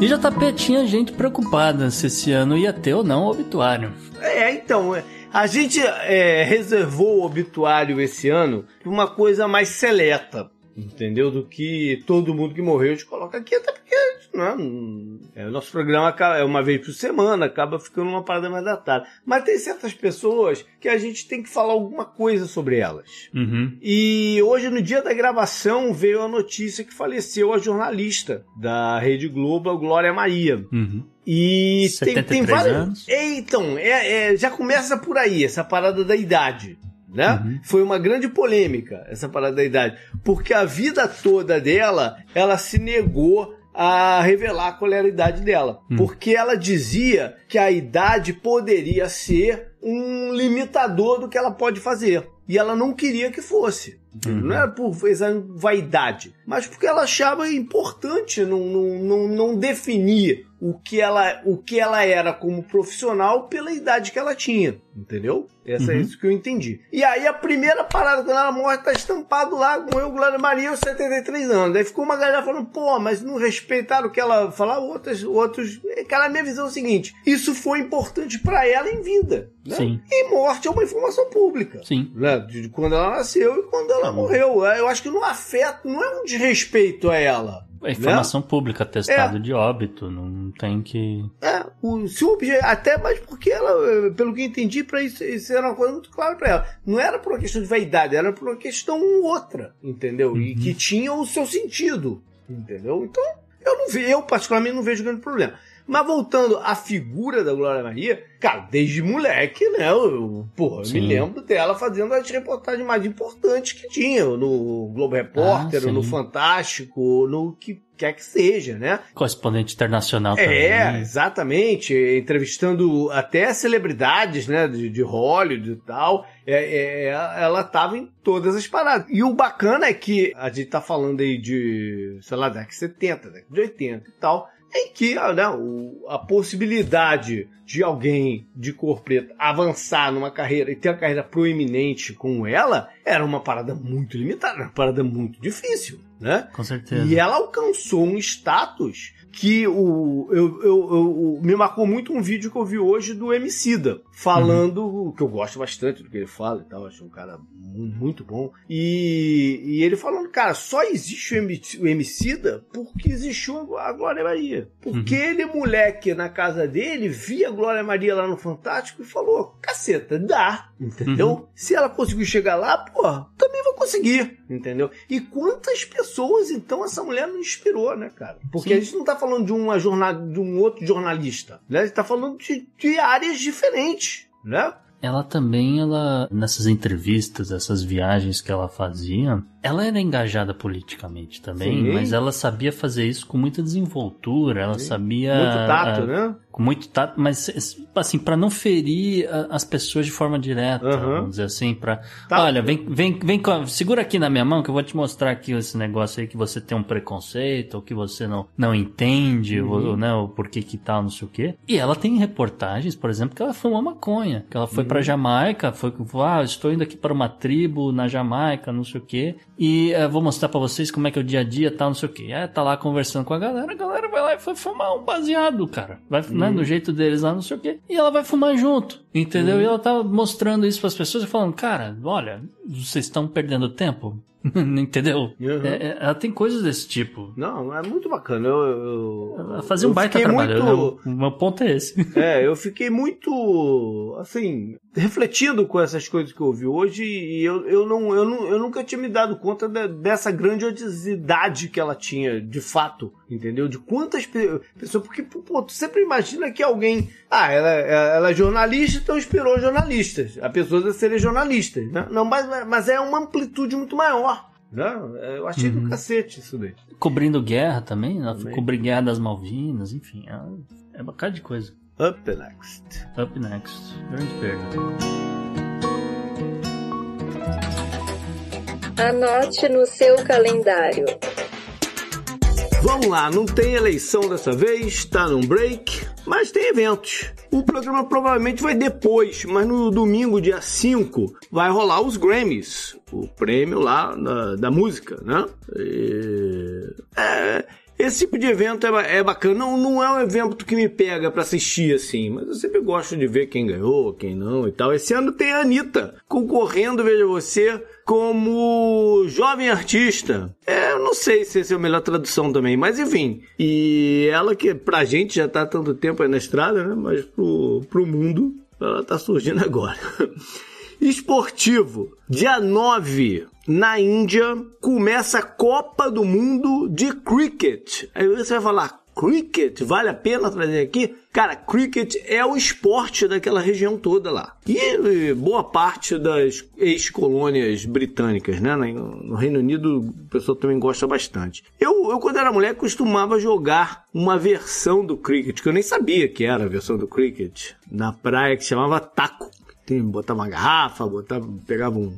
E JP tinha gente preocupada se esse ano ia ter ou não o obituário. É, então, a gente é, reservou o obituário esse ano para uma coisa mais seleta entendeu? Do que todo mundo que morreu gente coloca aqui, até porque não é, o nosso programa é uma vez por semana, acaba ficando uma parada mais datada. Mas tem certas pessoas que a gente tem que falar alguma coisa sobre elas. Uhum. E hoje, no dia da gravação, veio a notícia que faleceu a jornalista da Rede Globo, a Glória Maria. Uhum. E tem, tem vários. Anos. Então, é, é, já começa por aí, essa parada da idade né? Uhum. Foi uma grande polêmica essa parada da idade, porque a vida toda dela, ela se negou a revelar qual era a idade dela, uhum. porque ela dizia que a idade poderia ser um limitador do que ela pode fazer. E ela não queria que fosse. Uhum. Não era por vaidade, mas porque ela achava importante não, não, não, não definir o que, ela, o que ela era como profissional pela idade que ela tinha. Entendeu? Essa é uhum. é isso que eu entendi. E aí a primeira parada, quando ela morre, tá estampado lá com eu, Glória Maria, aos 73 anos. Aí ficou uma galera falando, pô, mas não respeitaram o que ela falava, outros, outros. Cara, a minha visão é o seguinte: isso foi importante para ela em vida. Né? Sim. E morte é uma informação pública. Sim. Né? De quando ela nasceu e quando ela morreu. Eu acho que não afeta, não é um desrespeito a ela. É informação né? pública, testado é. de óbito, não tem que. É, o, se o objeto. Até mais porque ela, pelo que entendi, para isso, isso era uma coisa muito clara para ela. Não era por uma questão de vaidade, era por uma questão outra, entendeu? Uhum. E que tinha o seu sentido, entendeu? Então, eu não vejo, eu particularmente não vejo grande problema. Mas voltando à figura da Glória Maria, cara, desde moleque, né? Eu, porra, eu me lembro dela fazendo as reportagens mais importantes que tinha no Globo Repórter, ah, no Fantástico, no que quer que seja, né? Correspondente internacional é, também. É, exatamente. Entrevistando até celebridades, né? De, de Hollywood e tal. É, é, ela tava em todas as paradas. E o bacana é que a gente tá falando aí de, sei lá, década de 70, década de 80 e tal em que né, a possibilidade de alguém de cor preta avançar numa carreira e ter uma carreira proeminente como ela era uma parada muito limitada, uma parada muito difícil, né? Com certeza. E ela alcançou um status que o, eu, eu, eu, me marcou muito um vídeo que eu vi hoje do Emicida, falando, uhum. que eu gosto bastante do que ele fala e tal, acho um cara muito bom, e, e ele falando, cara, só existe o, Emicida porque existiu a Glória Maria. Porque uhum. ele, moleque, na casa dele, via a Glória Maria lá no Fantástico e falou, caceta, dá, entendeu? Uhum. Se ela conseguiu chegar lá, pô, também vou conseguir, entendeu? E quantas pessoas, então, essa mulher não inspirou, né, cara? Porque Sim. a gente não tá falando de, uma jornal, de um outro jornalista, né? Gente tá falando de, de áreas diferentes, né? Ela também, ela nessas entrevistas, essas viagens que ela fazia, ela era engajada politicamente também, Sim. mas ela sabia fazer isso com muita desenvoltura, ela Sim. sabia. Muito tato, a, né? Muito tato, mas assim, para não ferir a, as pessoas de forma direta, uhum. vamos dizer assim, para Olha, vem, vem, vem, segura aqui na minha mão que eu vou te mostrar aqui esse negócio aí que você tem um preconceito, ou que você não, não entende, uhum. ou, né, o porquê que tal, não sei o quê. E ela tem reportagens, por exemplo, que ela fumou maconha, que ela foi uhum. para Jamaica, foi, ah, estou indo aqui para uma tribo na Jamaica, não sei o quê e uh, vou mostrar para vocês como é que é o dia a dia, tal, não sei o que. É, tá lá conversando com a galera, a galera vai lá e vai fumar um baseado, cara. Vai, né. Né, no jeito deles lá, não sei o que. E ela vai fumar junto. Entendeu? Uhum. E ela tava mostrando isso para as pessoas e falando, cara, olha, vocês estão perdendo tempo. Entendeu? Uhum. É, é, ela tem coisas desse tipo. Não, é muito bacana. Eu, eu, ela fazia um baita trabalho. Muito... O meu ponto é esse. É, eu fiquei muito, assim, refletindo com essas coisas que eu ouvi hoje e eu, eu, não, eu, não, eu nunca tinha me dado conta de, dessa grandiosidade que ela tinha, de fato, entendeu? De quantas pessoas. Porque, pô, tu sempre imagina que alguém. Ah, ela, ela é jornalista, então inspirou jornalistas. A pessoa a serem jornalistas. Né? Não, mas, mas é uma amplitude muito maior. Né? Eu achei uhum. do cacete isso daí. Cobrindo guerra também, né? também. cobrindo guerra das Malvinas, enfim. É, é uma cara de coisa. Up next. Up next. Grande perda. Anote no seu calendário. Vamos lá, não tem eleição dessa vez, tá num break, mas tem eventos. O programa provavelmente vai depois, mas no domingo, dia 5, vai rolar os Grammys, o prêmio lá da, da música, né? E... É, esse tipo de evento é, é bacana. Não, não é um evento que me pega para assistir assim, mas eu sempre gosto de ver quem ganhou, quem não e tal. Esse ano tem a Anitta concorrendo, veja você, como jovem artista. É, eu não sei se essa é a melhor tradução também, mas enfim. E ela que pra gente já tá há tanto tempo aí na estrada, né? Mas pro, pro mundo ela tá surgindo agora. Esportivo. Dia 9, na Índia, começa a Copa do Mundo de Cricket. Aí você vai falar, cricket, vale a pena trazer aqui? Cara, cricket é o esporte daquela região toda lá. E boa parte das ex-colônias britânicas, né? No Reino Unido o pessoal também gosta bastante. Eu, eu, quando era mulher, costumava jogar uma versão do cricket, que eu nem sabia que era a versão do cricket, na praia que chamava taco. Tem, botava uma garrafa, botava, pegava um,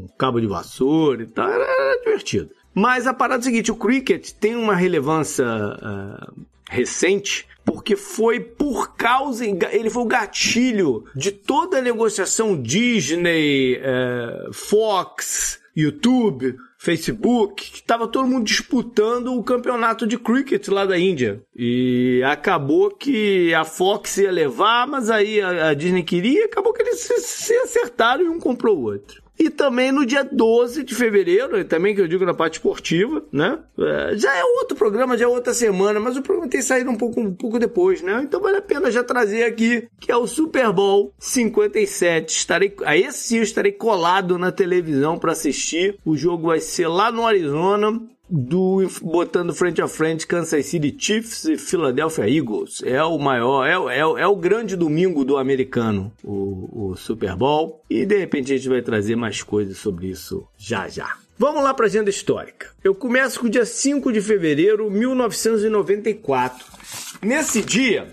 um cabo de vassoura e tal, era, era divertido. Mas a parada é a seguinte: o cricket tem uma relevância uh, recente porque foi por causa, ele foi o gatilho de toda a negociação Disney, uh, Fox, YouTube, Facebook, que estava todo mundo disputando o campeonato de cricket lá da Índia. E acabou que a Fox ia levar, mas aí a, Disney queria, acabou que eles se acertaram e um comprou o outro. E também no dia 12 de fevereiro, também que eu digo na parte esportiva, né? É, já é outro programa, já é outra semana, mas o programa tem saído um pouco, um pouco depois, né? Então vale a pena já trazer aqui, que é o Super Bowl 57. Estarei, aí sim eu estarei colado na televisão para assistir. O jogo vai ser lá no Arizona do botando frente a frente Kansas City Chiefs e Philadelphia Eagles. É o maior, é, é, é o grande domingo do americano, o, o Super Bowl. E de repente a gente vai trazer mais coisas sobre isso já já. Vamos lá para a agenda histórica. Eu começo com o dia 5 de fevereiro de 1994. Nesse dia,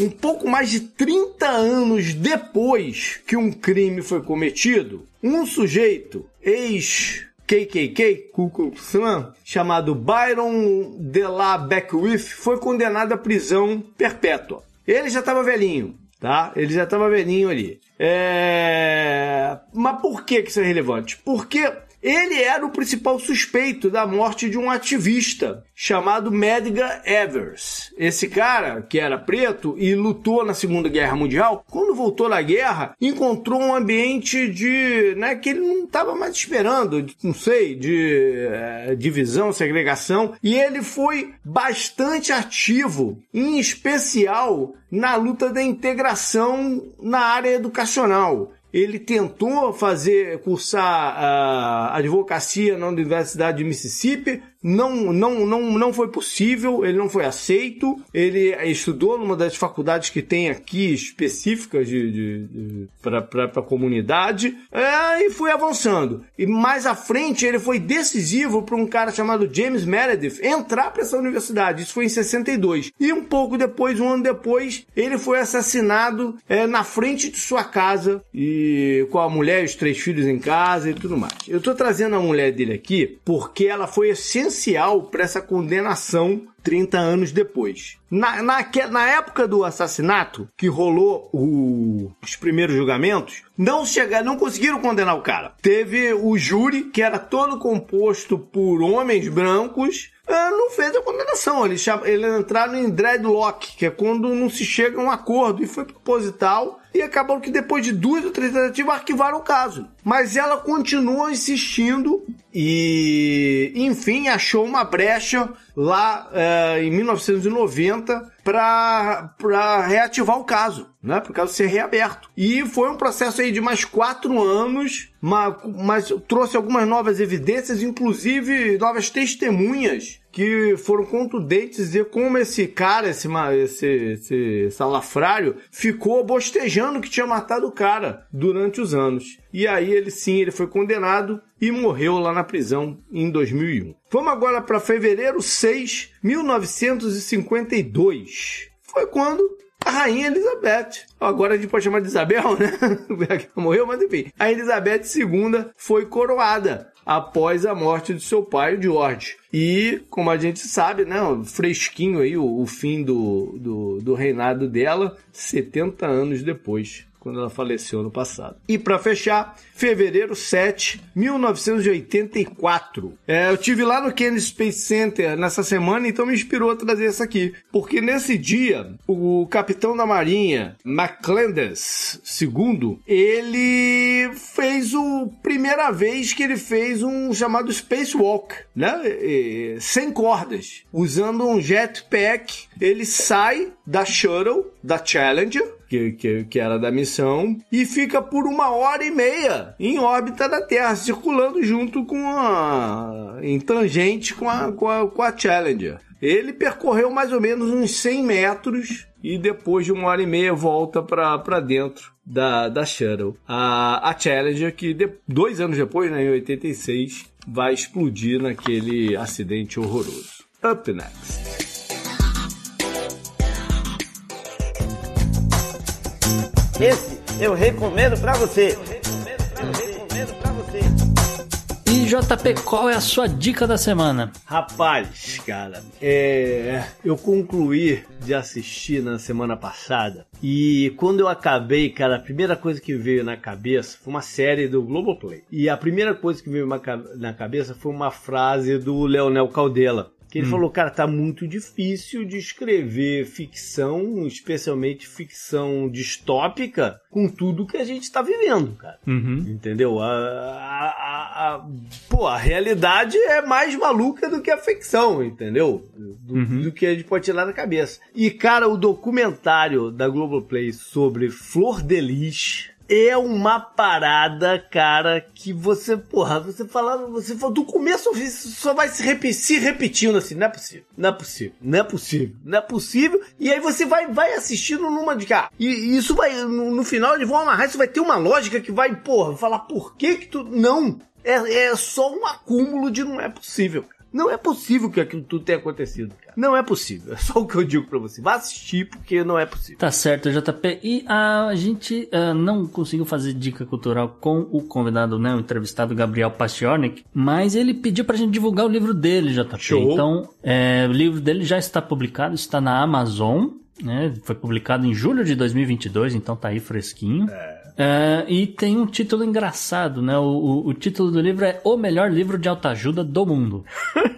um pouco mais de 30 anos depois que um crime foi cometido, um sujeito, ex KKK, Ku Klan, chamado Byron DeLa Beckwith, foi condenado à prisão perpétua. Ele já estava velhinho, tá? Ele já estava velhinho ali. É... Mas por que isso é relevante? Porque ele era o principal suspeito da morte de um ativista chamado Medgar Evers. Esse cara, que era preto e lutou na Segunda Guerra Mundial, quando voltou da guerra, encontrou um ambiente de, né, que ele não estava mais esperando, não sei, de é, divisão, segregação, e ele foi bastante ativo, em especial na luta da integração na área educacional ele tentou fazer cursar a advocacia na Universidade de Mississippi, não, não, não, não foi possível, ele não foi aceito. Ele estudou numa das faculdades que tem aqui específicas de, de, de para a comunidade é, e foi avançando. E mais à frente ele foi decisivo para um cara chamado James Meredith entrar para essa universidade. Isso foi em 62. E um pouco depois, um ano depois, ele foi assassinado é, na frente de sua casa e com a mulher e os três filhos em casa e tudo mais. Eu estou trazendo a mulher dele aqui porque ela foi essencial essencial para essa condenação 30 anos depois. Na, na, na época do assassinato, que rolou o, os primeiros julgamentos, não chegar, não conseguiram condenar o cara. Teve o júri, que era todo composto por homens brancos, ah, não fez a condenação. Eles, eles entraram em dreadlock, que é quando não se chega a um acordo, e foi proposital. E acabou que depois de duas ou três tentativas arquivaram o caso. Mas ela continuou insistindo e, enfim, achou uma brecha lá uh, em 1990 para reativar o caso, né? Para o caso ser reaberto. E foi um processo aí de mais quatro anos, mas, mas trouxe algumas novas evidências, inclusive novas testemunhas que foram contundentes dizer como esse cara, esse, esse, esse salafrário, ficou bostejando que tinha matado o cara durante os anos. E aí ele sim, ele foi condenado e morreu lá na prisão em 2001. Vamos agora para fevereiro 6, 1952. Foi quando a rainha Elizabeth. Agora a gente pode chamar de Isabel, né? Morreu, mas enfim. A Elizabeth II foi coroada após a morte de seu pai, George. E, como a gente sabe, né, fresquinho aí o, o fim do, do, do reinado dela, 70 anos depois quando ela faleceu no passado. E para fechar, fevereiro 7, 1984. É, eu tive lá no Kennedy Space Center nessa semana, então me inspirou a trazer essa aqui, porque nesse dia o capitão da Marinha, McClanders II, ele fez o primeira vez que ele fez um chamado spacewalk, né? sem cordas, usando um jetpack. Ele sai da shuttle, da Challenger, que, que, que, era da missão, e fica por uma hora e meia em órbita da Terra, circulando junto com a. em tangente com a, com a, com a Challenger. Ele percorreu mais ou menos uns 100 metros e depois de uma hora e meia volta para dentro da, da Shuttle. A, a Challenger, que de, dois anos depois, né, em 86, vai explodir naquele acidente horroroso. Up next. Esse eu recomendo para você. E JP, qual é a sua dica da semana? Rapaz, cara, é, eu concluí de assistir na semana passada e quando eu acabei, cara, a primeira coisa que veio na cabeça foi uma série do Globoplay. E a primeira coisa que veio na cabeça foi uma frase do Leonel Caldela. Que ele hum. falou, cara, tá muito difícil de escrever ficção, especialmente ficção distópica, com tudo que a gente tá vivendo, cara. Uhum. Entendeu? A, a, a, a, pô, a realidade é mais maluca do que a ficção, entendeu? Do, uhum. do que a gente pode tirar da cabeça. E, cara, o documentário da Globoplay sobre Flor de Lis é uma parada, cara, que você, porra, você fala, você fala, do começo só vai se, repetir, se repetindo assim, não é possível, não é possível, não é possível, não é possível, e aí você vai, vai assistindo numa de cá, e isso vai, no, no final eles vão amarrar, isso vai ter uma lógica que vai, porra, falar por que que tu, não, é, é só um acúmulo de não é possível. Não é possível que aquilo tudo tenha acontecido, cara. Não é possível. É só o que eu digo pra você. Vá assistir porque não é possível. Tá certo, JP. E a gente uh, não conseguiu fazer dica cultural com o convidado, né? O entrevistado Gabriel Pastiornik. Mas ele pediu pra gente divulgar o livro dele, JP. Show. Então, é, o livro dele já está publicado, está na Amazon. Né? Foi publicado em julho de 2022, então tá aí fresquinho. É. Uh, e tem um título engraçado, né? O, o, o, título do livro é O Melhor Livro de Autoajuda do Mundo.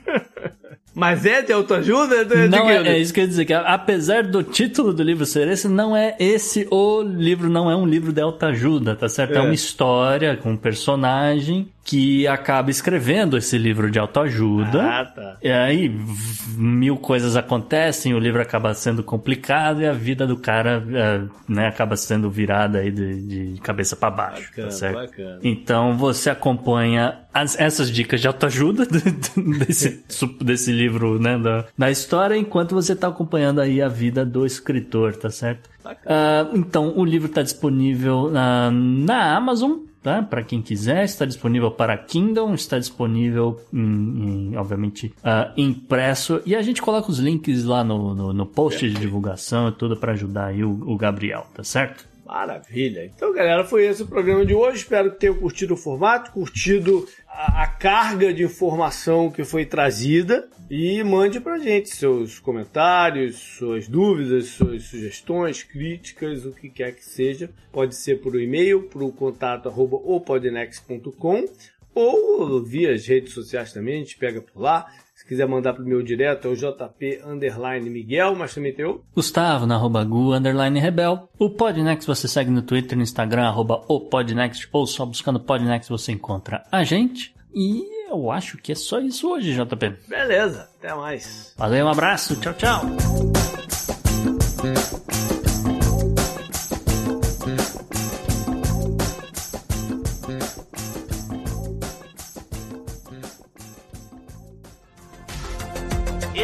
Mas é de autoajuda? É não, é, é, isso que eu ia dizer, que apesar do título do livro ser esse, não é esse o livro, não é um livro de autoajuda, tá certo? É, é uma história com um personagem que acaba escrevendo esse livro de autoajuda. Ah, tá. E aí mil coisas acontecem, o livro acaba sendo complicado e a vida do cara é, né, acaba sendo virada aí de, de cabeça para baixo. Tá bacana, tá certo? Bacana. Então você acompanha as, essas dicas de autoajuda desse, desse livro, né, da, da história, enquanto você está acompanhando aí a vida do escritor, tá certo? Uh, então, o livro está disponível uh, na Amazon, tá? Para quem quiser, está disponível para Kindle, está disponível, em, em, obviamente, uh, impresso. E a gente coloca os links lá no, no, no post de divulgação e tudo para ajudar aí o, o Gabriel, tá certo? Maravilha. Então, galera, foi esse o programa de hoje. Espero que tenham curtido o formato, curtido a, carga de informação que foi trazida. E mande pra gente seus comentários, suas dúvidas, suas sugestões, críticas, o que quer que seja. Pode ser por e-mail, pro contato arroba ou via as redes sociais também, a gente pega por lá. Se quiser mandar pro meu direto, é o JP Underline Miguel, mas também tem o Gustavo na arroba Gu Underline Rebel. O Podnext você segue no Twitter no Instagram, arroba o Podnext, ou só buscando Podnext você encontra a gente. E eu acho que é só isso hoje, JP. Beleza, até mais. Valeu, um abraço, tchau, tchau.